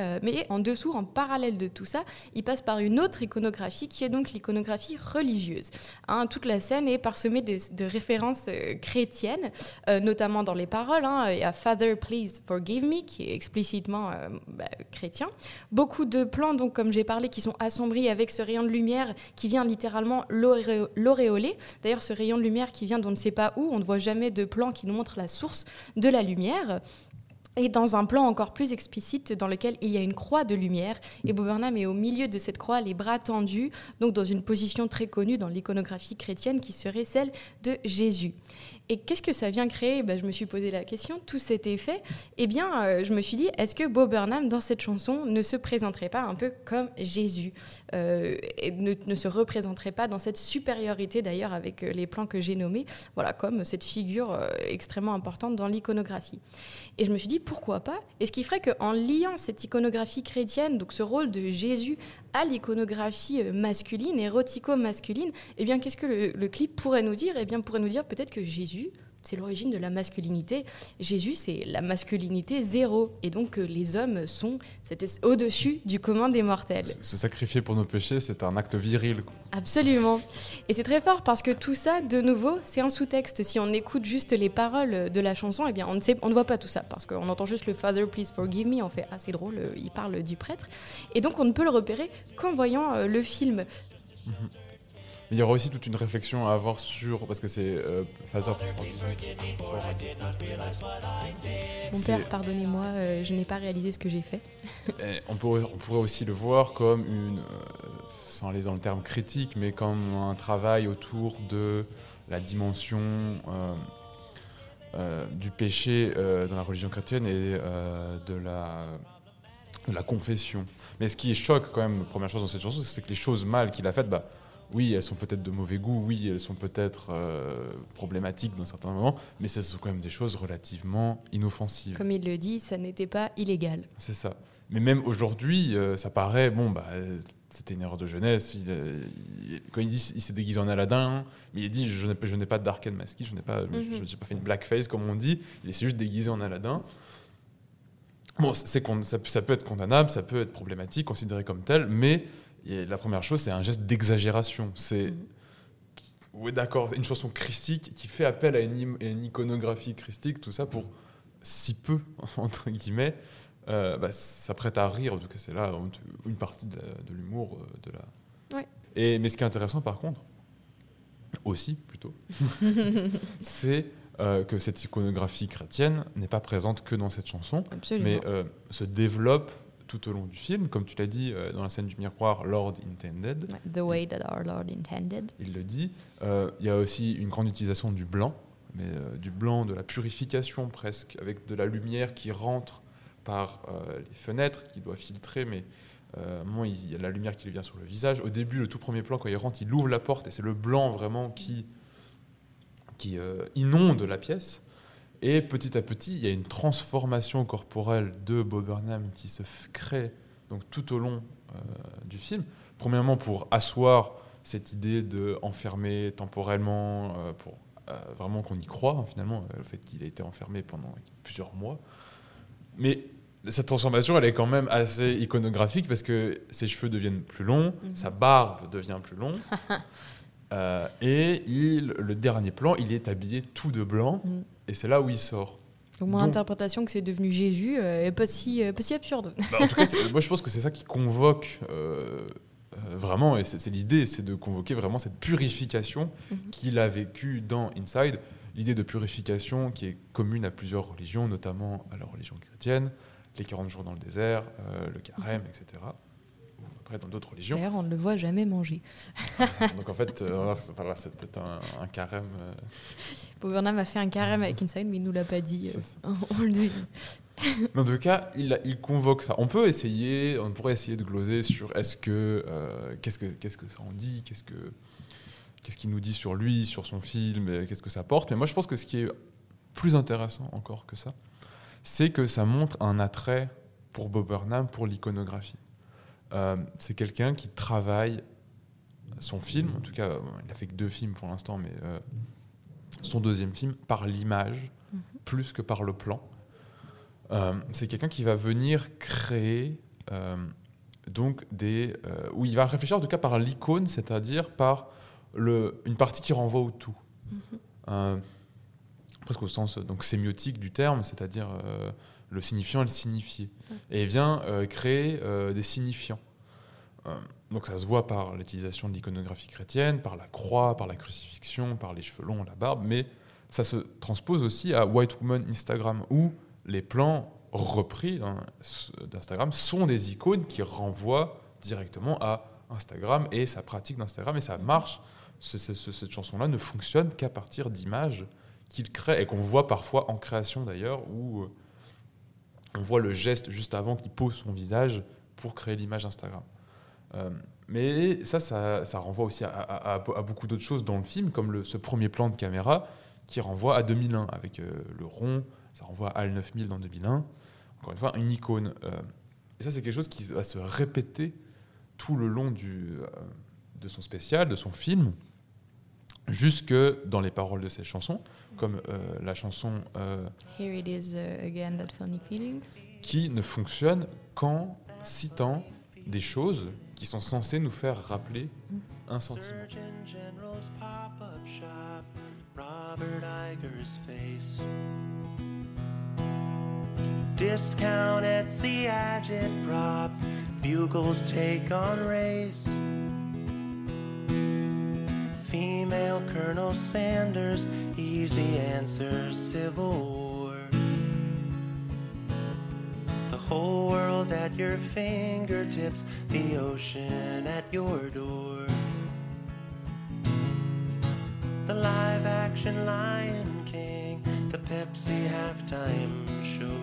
Euh, mais en dessous, en parallèle de tout ça, il passe par une autre iconographie qui est donc l'iconographie religieuse. Hein, toute la scène est parsemée de, références euh, chrétiennes, euh, notamment dans les paroles. Il y a Father, please forgive me, qui est explicitement bah, chrétien. Beaucoup de plans, donc, comme j'ai parlé, qui sont assombris avec ce rayon de lumière qui vient littéralement l'auréoler. D'ailleurs, ce rayon de lumière qui vient d'on ne sait pas où, on ne voit jamais de plan qui nous montre la source de la lumière. Et dans un plan encore plus explicite dans lequel il y a une croix de lumière et Bob Burnham est au milieu de cette croix, les bras tendus, donc dans une position très connue dans l'iconographie chrétienne qui serait celle de Jésus. Et qu'est-ce que ça vient créer? Ben, Je me suis posé la question, tout cet effet. Eh bien, euh, je me suis dit, est-ce que Bob Burnham, dans cette chanson, ne se présenterait pas un peu comme Jésus? Euh, et ne, se représenterait pas dans cette supériorité, d'ailleurs, avec euh, les plans que j'ai nommés, voilà, comme cette figure extrêmement importante dans l'iconographie? Et je me suis dit, pourquoi pas Et ce qui ferait qu'en liant cette iconographie chrétienne, donc ce rôle de Jésus à l'iconographie euh, masculine, érotico-masculine, eh bien, qu'est-ce que le, le clip pourrait nous dire? Eh bien, pourrait nous dire peut-être que Jésus, c'est l'origine de la masculinité. Jésus, c'est la masculinité zéro. Et donc, que les hommes sont au-dessus du commun des mortels. Se sacrifier pour nos péchés, c'est un acte viril. Absolument. Et c'est très fort parce que tout ça, de nouveau, c'est un sous-texte. Si on écoute juste les paroles de la chanson, eh bien, on ne, sait, on ne voit pas tout ça parce qu'on entend juste le Father, please forgive me. On fait, ah, c'est drôle, euh, il parle du prêtre. Et donc, on ne peut le repérer qu'en voyant euh, le film. Mais il y aura aussi toute une réflexion à avoir sur. Parce que c'est. Euh, Mon père, pardonnez-moi, euh, je n'ai pas réalisé ce que j'ai fait. <laughs> On, pourrait, on pourrait aussi le voir comme une, euh, sans aller dans le terme critique, mais comme un travail autour de la dimension du péché dans la religion chrétienne et de, la, de la confession. Mais ce qui choque quand même, première chose dans cette chanson, c'est que les choses mal qu'il a faites, bah, oui, elles sont peut-être de mauvais goût, oui, elles sont peut-être euh, problématiques dans certains moments, mais ce sont quand même des choses relativement inoffensives. Comme il le dit, ça n'était pas illégal. C'est ça. Mais même aujourd'hui, euh, ça paraît, bon, bah, c'était une erreur de jeunesse. Il, euh, il- quand il dit il s'est déguisé en Aladdin, mais il dit je n'ai pas- je Dark and Maski, je n'ai pas, je- Mhm. je n'ai pas fait une blackface comme on dit. Il s'est juste déguisé en Aladdin. Bon, c'est ça, ça peut être condamnable, ça peut être problématique, considéré comme tel, mais a- la première chose, c'est un geste d'exagération. C'est Mhm. oui, d'accord, une chanson christique qui fait appel à une, im- à une iconographie christique, tout ça pour si peu, <laughs> entre guillemets, euh, bah, ça prête à rire. En tout cas, c'est là une partie de, l'humour euh, de la. Ouais. Et, mais ce qui est intéressant, par contre, aussi plutôt, <laughs> c'est euh, que cette iconographie chrétienne n'est pas présente que dans cette chanson, Absolument. mais euh, se développe tout au long du film. Comme tu l'as dit euh, dans la scène du miroir, Lord Intended, The way that our Lord intended. il le dit. Euh, Il y a aussi une grande utilisation du blanc, mais euh, du blanc, de la purification presque, avec de la lumière qui rentre par les fenêtres, qui doit filtrer, mais à un moment, il y a la lumière qui lui vient sur le visage. Au début, le tout premier plan, quand il rentre, il ouvre la porte et c'est le blanc vraiment qui, qui inonde la pièce. Et petit à petit, il y a une transformation corporelle de Bob Burnham qui se crée donc, tout au long euh, du film. Premièrement, pour asseoir cette idée de enfermer temporellement, euh, pour euh, vraiment qu'on y croit, hein, finalement, le fait qu'il a été enfermé pendant plusieurs mois. Mais cette transformation, elle est quand même assez iconographique parce que ses cheveux deviennent plus longs, Mhm. sa barbe devient plus longue. <laughs> Euh, et il, le dernier plan, il est habillé tout de blanc, Mhm. Et c'est là où il sort. Donc, mon Donc- interprétation que c'est devenu Jésus euh, est pas si, euh, pas si absurde. Bah, en tout cas, <laughs> moi je pense que c'est ça qui convoque euh, euh, vraiment, et c'est l'idée, c'est de convoquer vraiment cette purification Mhm. qu'il a vécue dans Inside. L'idée de purification qui est commune à plusieurs religions, notamment à la religion chrétienne, les 40 jours dans le désert, euh, le carême, etc. Après dans d'autres religions. D'ailleurs, on ne le voit jamais manger. <laughs> Donc en fait, euh, c'est peut-être un, un carême. Bob Burnham a fait un carême avec Inside, mais il nous l'a pas dit. euh, <laughs> on le. Mais en tout cas, il, il convoque ça. On peut essayer, on pourrait essayer de gloser sur est-ce que euh, qu'est-ce que qu'est-ce que ça en dit, qu'est-ce que qu'est-ce qu'il nous dit sur lui, sur son film, qu'est-ce que ça porte. Mais moi, je pense que ce qui est plus intéressant encore que ça, c'est que ça montre un attrait pour Bob Burnham pour l'iconographie. Euh, c'est quelqu'un qui travaille son film, en tout cas, il n'a fait que deux films pour l'instant, mais euh, son deuxième film par l'image plus que par le plan. Euh, c'est quelqu'un qui va venir créer donc des où il va réfléchir en tout cas par l'icône, c'est-à-dire par le, une partie qui renvoie au tout, Euh, presque au sens donc sémiotique du terme, c'est-à-dire le signifiant et le signifié, et il vient euh, créer euh, des signifiants. Euh, donc ça se voit par l'utilisation de l'iconographie chrétienne, par la croix, par la crucifixion, par les cheveux longs, la barbe, mais ça se transpose aussi à White Woman Instagram, où les plans repris hein, d'Instagram sont des icônes qui renvoient directement à Instagram et sa pratique d'Instagram, et ça marche. Ce- ce- cette chanson-là ne fonctionne qu'à partir d'images qu'il crée, et qu'on voit parfois en création d'ailleurs, où on voit le geste juste avant qu'il pose son visage pour créer l'image Instagram. Euh, mais ça, ça, renvoie aussi à, beaucoup d'autres choses dans le film, comme ce premier plan de caméra qui renvoie à 2001 avec euh, le rond, ça renvoie à HAL 9000 dans 2001. Encore une fois, une icône. Euh, et ça, c'est quelque chose qui va se répéter tout le long de son spécial, de son film, jusque dans les paroles de ses chansons, comme euh, la chanson euh, Here it is uh, again, that funny feeling. qui ne fonctionne qu'en citant des choses qui sont censées nous faire rappeler un sentiment. Discount Etsy agitprop, Bugles take on race. Female Colonel Sanders, easy answers, Civil War. The whole world at your fingertips, the ocean at your door. The live action Lion King, the Pepsi halftime show.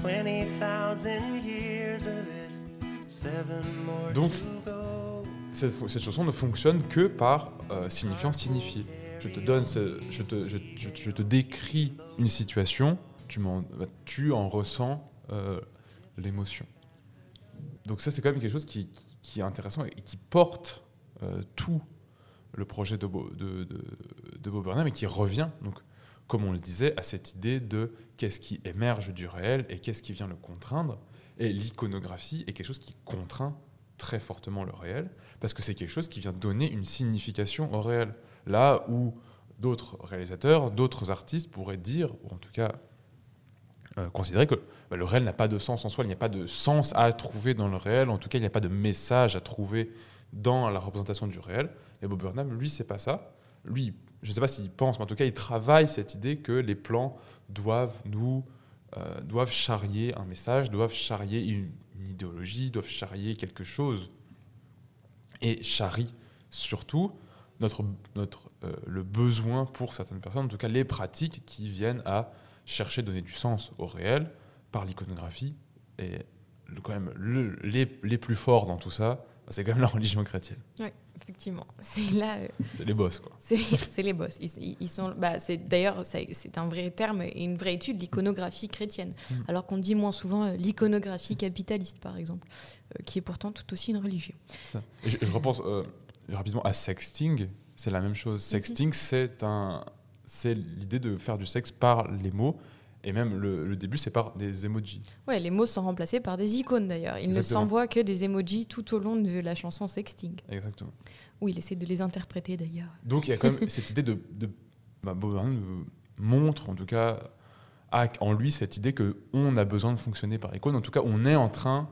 20,000 years of this seven more Donc, to go. Cette, chanson ne fonctionne que par euh, signifiant signifié. Je te donne, je, te, je, te décris une situation, tu, en ressens euh, l'émotion. Donc ça, c'est quand même quelque chose qui, est intéressant et qui porte euh, tout le projet de, Bo- de, de Bob Burnham et qui revient, donc, comme on le disait, à cette idée de qu'est-ce qui émerge du réel et qu'est-ce qui vient le contraindre. Et l'iconographie est quelque chose qui contraint très fortement le réel, parce que c'est quelque chose qui vient donner une signification au réel. Là où d'autres réalisateurs, d'autres artistes pourraient dire, ou en tout cas euh, considérer que bah, le réel n'a pas de sens en soi, il n'y a pas de sens à trouver dans le réel, en tout cas il n'y a pas de message à trouver dans la représentation du réel. Et Bob Burnham, lui, c'est pas ça. Lui, je ne sais pas s'il pense, mais en tout cas, il travaille cette idée que les plans doivent nous euh, doivent charrier un message, doivent charrier une, idéologie, doivent charrier quelque chose. Et charrie surtout notre, notre, euh, le besoin pour certaines personnes, en tout cas les pratiques qui viennent à chercher donner du sens au réel par l'iconographie. Et le- quand même, le- les, les plus forts dans tout ça, c'est quand même la <laughs> religion chrétienne. Effectivement, <laughs> c'est là, euh, C'est les boss, quoi. c'est <laughs> les boss. Ils, ils- sont, bah, c'est d'ailleurs c'est un vrai terme et une vraie étude, l'iconographie chrétienne. Mm. Alors qu'on dit moins souvent euh, l'iconographie capitaliste, par exemple, euh, qui est pourtant tout aussi une religion. Ça. Et je, je repense rapidement à sexting, c'est la même chose. Sexting, c'est un, c'est l'idée de faire du sexe par les mots, et même le, le début, c'est par des emojis. Ouais, les mots sont remplacés par des icônes d'ailleurs. Il ne s'envoie que des emojis tout au long de la chanson Sexting. Exactement. Oui, il essaie de les interpréter d'ailleurs. Donc il y a quand même <laughs> cette idée de, de bah, euh, montre en tout cas a en lui cette idée que on a besoin de fonctionner par icône. En tout cas, on est en train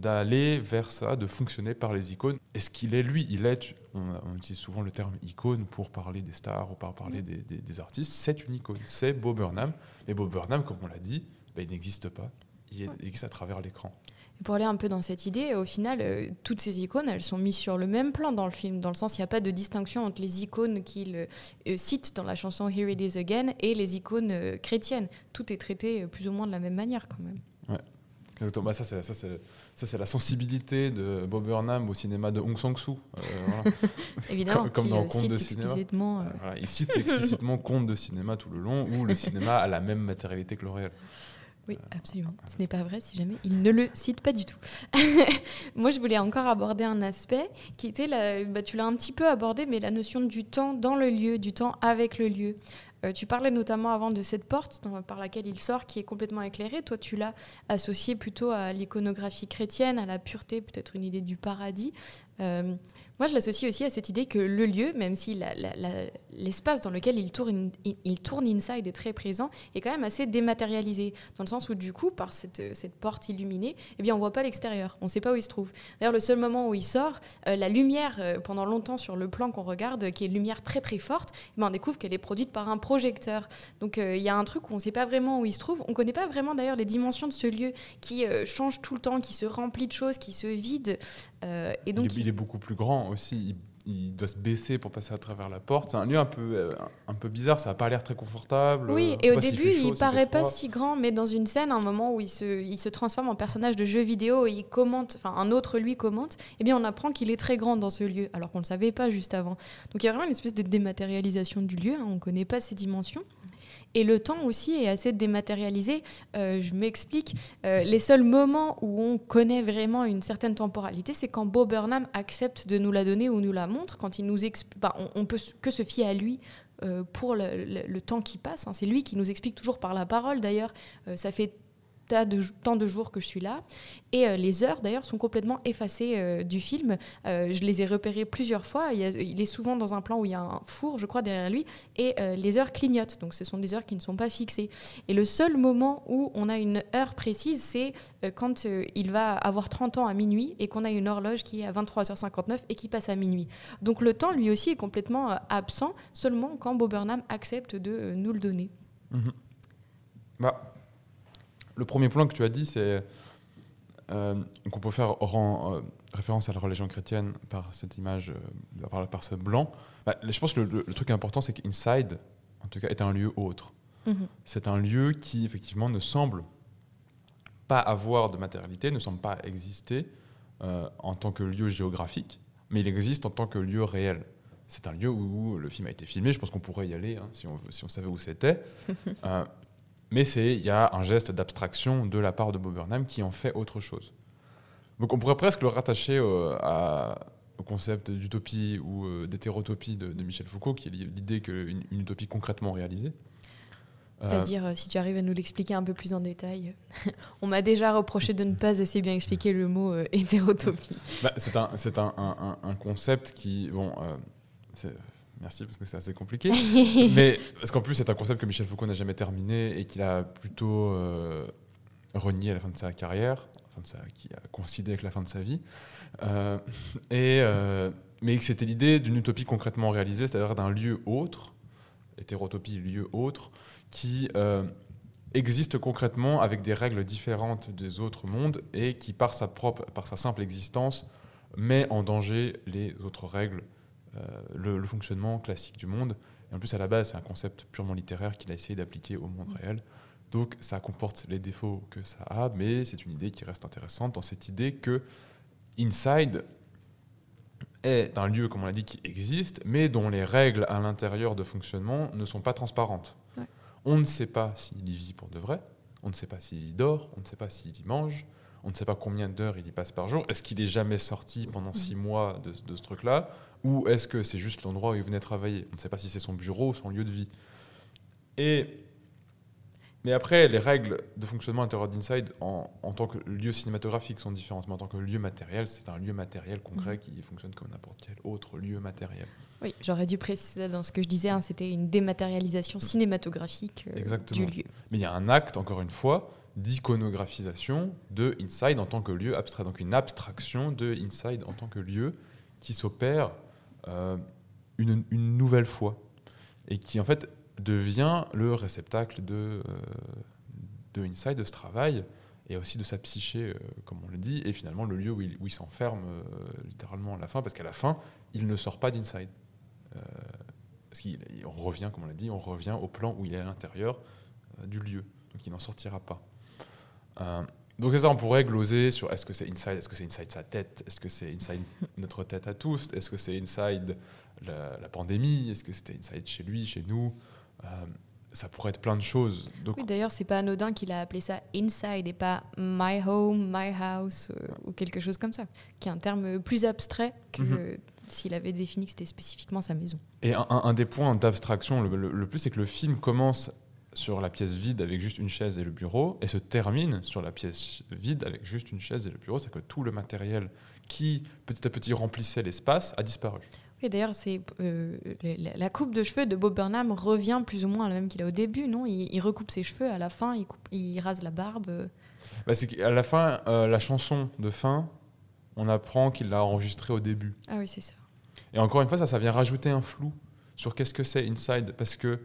d'aller vers ça, de fonctionner par les icônes. Et ce qu'il est lui, il est. On, on utilise souvent le terme icône pour parler des stars ou pour parler des, des- des artistes. C'est une icône. C'est Bob Burnham. Et Bob Burnham, comme on l'a dit, bah, il n'existe pas. Il existe à travers l'écran. Pour aller un peu dans cette idée, au final, euh, toutes ces icônes, elles sont mises sur le même plan dans le film, dans le sens il n'y a pas de distinction entre les icônes qu'il euh, euh, cite dans la chanson Here It Is Again et les icônes euh, chrétiennes. Tout est traité euh, plus ou moins de la même manière quand même. Exactement. Bah, ça, c'est, ça, c'est, la sensibilité de Bob Burnham au cinéma de Hong Sang-soo. Euh, voilà. <laughs> Évidemment, Comme- comme dans euh, Conte cite de cinéma. euh, Euh, voilà, il cite explicitement <laughs> conte de cinéma tout le long, où le cinéma a la même matérialité que le réel. Oui, absolument. Ce n'est pas vrai si jamais il ne le cite pas du tout. <laughs> Moi, je voulais encore aborder un aspect qui était, la, bah, tu l'as un petit peu abordé, mais la notion du temps dans le lieu, du temps avec le lieu. Euh, tu parlais notamment avant de cette porte dans- par laquelle il sort, qui est complètement éclairée. Toi, tu l'as associé plutôt à l'iconographie chrétienne, à la pureté, peut-être une idée du paradis. Euh, moi, je l'associe aussi à cette idée que le lieu, même si l'espace dans lequel il tourne, il, il inside est très présent, est quand même assez dématérialisé, dans le sens où du coup, par cette, porte illuminée, eh bien, on voit pas l'extérieur, on sait pas où il se trouve. D'ailleurs, le seul moment où il sort, euh, la lumière, euh, pendant longtemps sur le plan qu'on regarde, qui est une lumière très très forte, eh on découvre qu'elle est produite par un projecteur. Donc il y a un truc où on sait pas vraiment où il se trouve, on connaît pas vraiment d'ailleurs les dimensions de ce lieu qui change tout le temps, qui se remplit de choses, qui se vide. Euh, et donc, il, est, il est beaucoup plus grand aussi. Il, il doit se baisser pour passer à travers la porte. C'est un lieu un peu, euh, un peu bizarre. Ça n'a pas l'air très confortable. Oui, et au début, chaud, il fait paraît pas si grand, mais dans une scène, à un moment où il se, il se transforme en personnage de jeu vidéo et il commente, enfin un autre lui commente, eh bien on apprend qu'il est très grand dans ce lieu, alors qu'on ne le savait pas juste avant. Donc il y a vraiment une espèce de dématérialisation du lieu, hein, on ne connaît pas ses dimensions. Et le temps aussi est assez dématérialisé. Euh, je m'explique. Euh, les seuls moments où on connaît vraiment une certaine temporalité, c'est quand Bob Burnham accepte de nous la donner ou nous la montre. Quand il nous exp- bah, on, on peut que se fier à lui euh, pour le, temps qui passe. hein. C'est lui qui nous explique toujours par la parole. D'ailleurs, ça fait de, tant de jours que je suis là. Et euh, les heures, d'ailleurs, sont complètement effacées euh, du film. Euh, je les ai repérées plusieurs fois. Il, est souvent dans un plan où il y a un four, je crois, derrière lui, et les heures clignotent. Donc, ce sont des heures qui ne sont pas fixées. Et le seul moment où on a une heure précise, c'est quand il va avoir 30 ans à minuit et qu'on a une horloge qui est à 23h59 et qui passe à minuit. Donc, le temps, lui aussi, est complètement absent, seulement quand Bob Burnham accepte de nous le donner. Bah, le premier point que tu as dit, c'est euh, qu'on peut faire euh, référence à la religion chrétienne par cette image, euh, par, par ce blanc. Bah, je pense que le, le- le truc important, c'est qu'Inside, en tout cas, est un lieu autre. Mhm. C'est un lieu qui, effectivement, ne semble pas avoir de matérialité, ne semble pas exister, en tant que lieu géographique, mais il existe en tant que lieu réel. C'est un lieu où, le film a été filmé. Je pense qu'on pourrait y aller hein, si, on, si on savait où c'était. <laughs> Mais c'est il y a un geste d'abstraction de la part de Bob Burnham qui en fait autre chose. Donc on pourrait presque le rattacher euh, à- au concept d'utopie ou euh, d'hétérotopie de, de Michel Foucault, qui est l'idée qu'une une utopie concrètement réalisée. Euh, C'est-à-dire, euh, si tu arrives à nous l'expliquer un peu plus en détail. <laughs> On m'a déjà reproché de ne pas assez bien expliquer le mot hétérotopie. Bah, c'est un, un, un- un- concept qui. Bon, merci parce que c'est assez compliqué. <laughs> mais parce qu'en plus, c'est un concept que Michel Foucault n'a jamais terminé et qu'il a plutôt euh, renié à la fin de sa carrière, enfin de sa, qui a coïncidé avec la fin de sa vie. Euh, et, euh, mais que c'était l'idée d'une utopie concrètement réalisée, c'est-à-dire d'un lieu autre, hétérotopie, lieu autre, qui existe concrètement avec des règles différentes des autres mondes et qui, par sa, propre, par sa simple existence, met en danger les autres règles, le, le fonctionnement classique du monde. Et en plus, à la base, c'est un concept purement littéraire qu'il a essayé d'appliquer au monde réel. Donc, ça comporte les défauts que ça a, mais c'est une idée qui reste intéressante dans cette idée que Inside est un lieu, comme on l'a dit, qui existe, mais dont les règles à l'intérieur de fonctionnement ne sont pas transparentes. Ouais. On ne sait pas s'il y vit pour de vrai, on ne sait pas s'il y dort, on ne sait pas s'il y mange, on ne sait pas combien d'heures il y passe par jour. Est-ce qu'il est jamais sorti pendant six mois de, de ce truc-là? Ou est-ce que c'est juste l'endroit où il venait travailler? On ne sait pas si c'est son bureau ou son lieu de vie. Et mais après, les règles de fonctionnement intérieur d'Inside en, en tant que lieu cinématographique sont différentes. Mais en tant que lieu matériel, c'est un lieu matériel concret qui fonctionne comme n'importe quel autre lieu matériel. Oui, j'aurais dû préciser dans ce que je disais, hein, c'était une dématérialisation cinématographique euh, du lieu. Mais il y a un acte, encore une fois, d'iconographisation de Inside en tant que lieu abstrait. Donc une abstraction de Inside en tant que lieu qui s'opère une, une nouvelle fois et qui en fait devient le réceptacle de, euh, de Inside, de ce travail et aussi de sa psyché, euh, comme on le dit, et finalement le lieu où il, il s'enferme euh, littéralement à la fin, parce qu'à la fin, il ne sort pas d'Inside. Euh, parce qu'on revient, comme on l'a dit, on revient au plan où il est à l'intérieur euh, du lieu. Donc il n'en sortira pas. Donc c'est ça, on pourrait gloser sur est-ce que c'est inside, est-ce que c'est inside sa tête, est-ce que c'est inside <laughs> notre tête à tous, est-ce que c'est inside la, la pandémie, est-ce que c'était inside chez lui, chez nous. Euh, ça pourrait être plein de choses. Donc Oui, d'ailleurs, c'est pas anodin qu'il a appelé ça inside et pas my home, my house euh, ou quelque chose comme ça, qui est un terme plus abstrait que Mhm. s'il avait défini que c'était spécifiquement sa maison. Et un, un- un des points d'abstraction le, le- le plus, c'est que le film commence sur la pièce vide avec juste une chaise et le bureau et se termine sur la pièce vide avec juste une chaise et le bureau. C'est que tout le matériel qui petit à petit remplissait l'espace a disparu. Oui, d'ailleurs, c'est euh, la, coupe de cheveux de Bob Burnham revient plus ou moins à la même qu'il a au début, non? Il, il recoupe ses cheveux à la fin, il, coupe- il rase la barbe. Bah, c'est qu'à la fin, euh, la chanson de fin, on apprend qu'il l'a enregistrée au début. Ah oui, c'est ça. Et encore une fois, ça, ça vient rajouter un flou sur qu'est-ce que c'est Inside. Parce que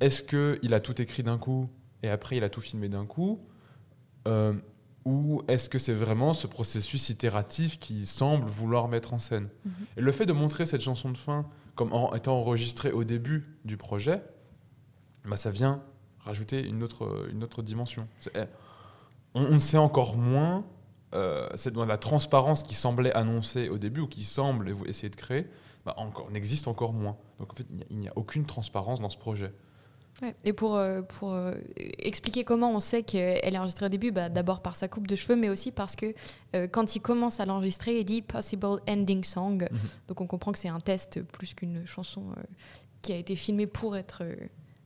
est-ce qu'il a tout écrit d'un coup et après il a tout filmé d'un coup Euh, Ou est-ce que c'est vraiment ce processus itératif qui semble vouloir mettre en scène Mhm. Et le fait de montrer cette chanson de fin comme en étant enregistrée au début du projet, bah, ça vient rajouter une autre, une autre dimension. Eh, On, on sait encore moins. euh, c'est dans la transparence qui semblait annoncer au début ou qui semble essayer de créer, bah, encore, n'existe encore moins. Donc en fait, il n'y a- il n'y a, aucune transparence dans ce projet. Ouais. Et pour, euh, pour euh, expliquer comment on sait qu'elle est enregistrée au début, bah, d'abord par sa coupe de cheveux, mais aussi parce que euh, quand il commence à l'enregistrer, il dit Possible Ending Song. Mhm. Donc on comprend que c'est un test plus qu'une chanson qui a été filmée pour être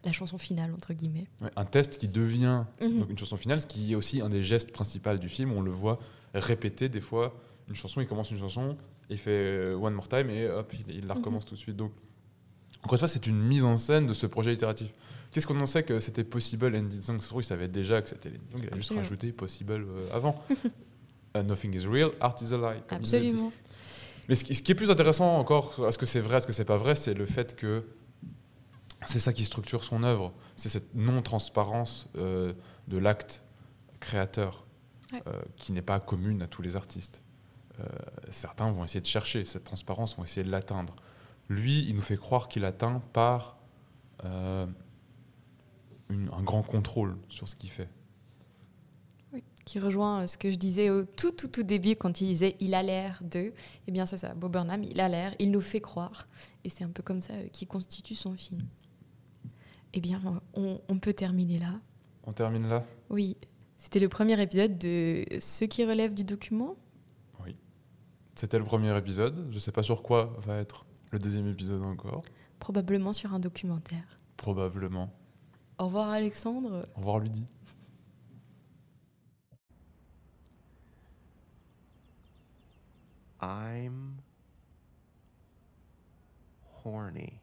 la chanson finale, entre guillemets. Ouais, un test qui devient Mhm. donc une chanson finale, ce qui est aussi un des gestes principaux du film. On le voit répéter des fois. Une chanson, il commence une chanson, il fait One More Time et hop, il, il la Mhm. recommence tout de suite. Donc, encore une fois, c'est une mise en scène de ce projet itératif. Qu'est-ce qu'on en sait que c'était Possible se trouve, il savait déjà que c'était l'ending song, il a juste rajouté Possible euh, avant. <laughs> Uh, nothing is real, art is a lie. Absolument. Mais ce qui, ce qui est plus intéressant encore, est-ce que c'est vrai, est-ce que c'est pas vrai, c'est le fait que c'est ça qui structure son œuvre. C'est cette non-transparence euh, de l'acte créateur Ouais. euh, qui n'est pas commune à tous les artistes. Euh, certains vont essayer de chercher cette transparence, vont essayer de l'atteindre. Lui, il nous fait croire qu'il atteint par euh, une- un grand contrôle sur ce qu'il fait. qui rejoint euh, ce que je disais au tout, tout, tout début quand il disait il a l'air de. Eh bien, c'est ça, Bob Burnham, il a l'air, il nous fait croire. Et c'est un peu comme ça euh, qui constitue son film. Eh bien, on, on peut terminer là. On termine là? Oui, c'était le premier épisode de Ce qui relève du document. C'était le premier épisode. Je sais pas sur quoi va être le deuxième épisode encore. Probablement sur un documentaire. Probablement. Au revoir, Alexandre. Au revoir, Lydie. I'm horny.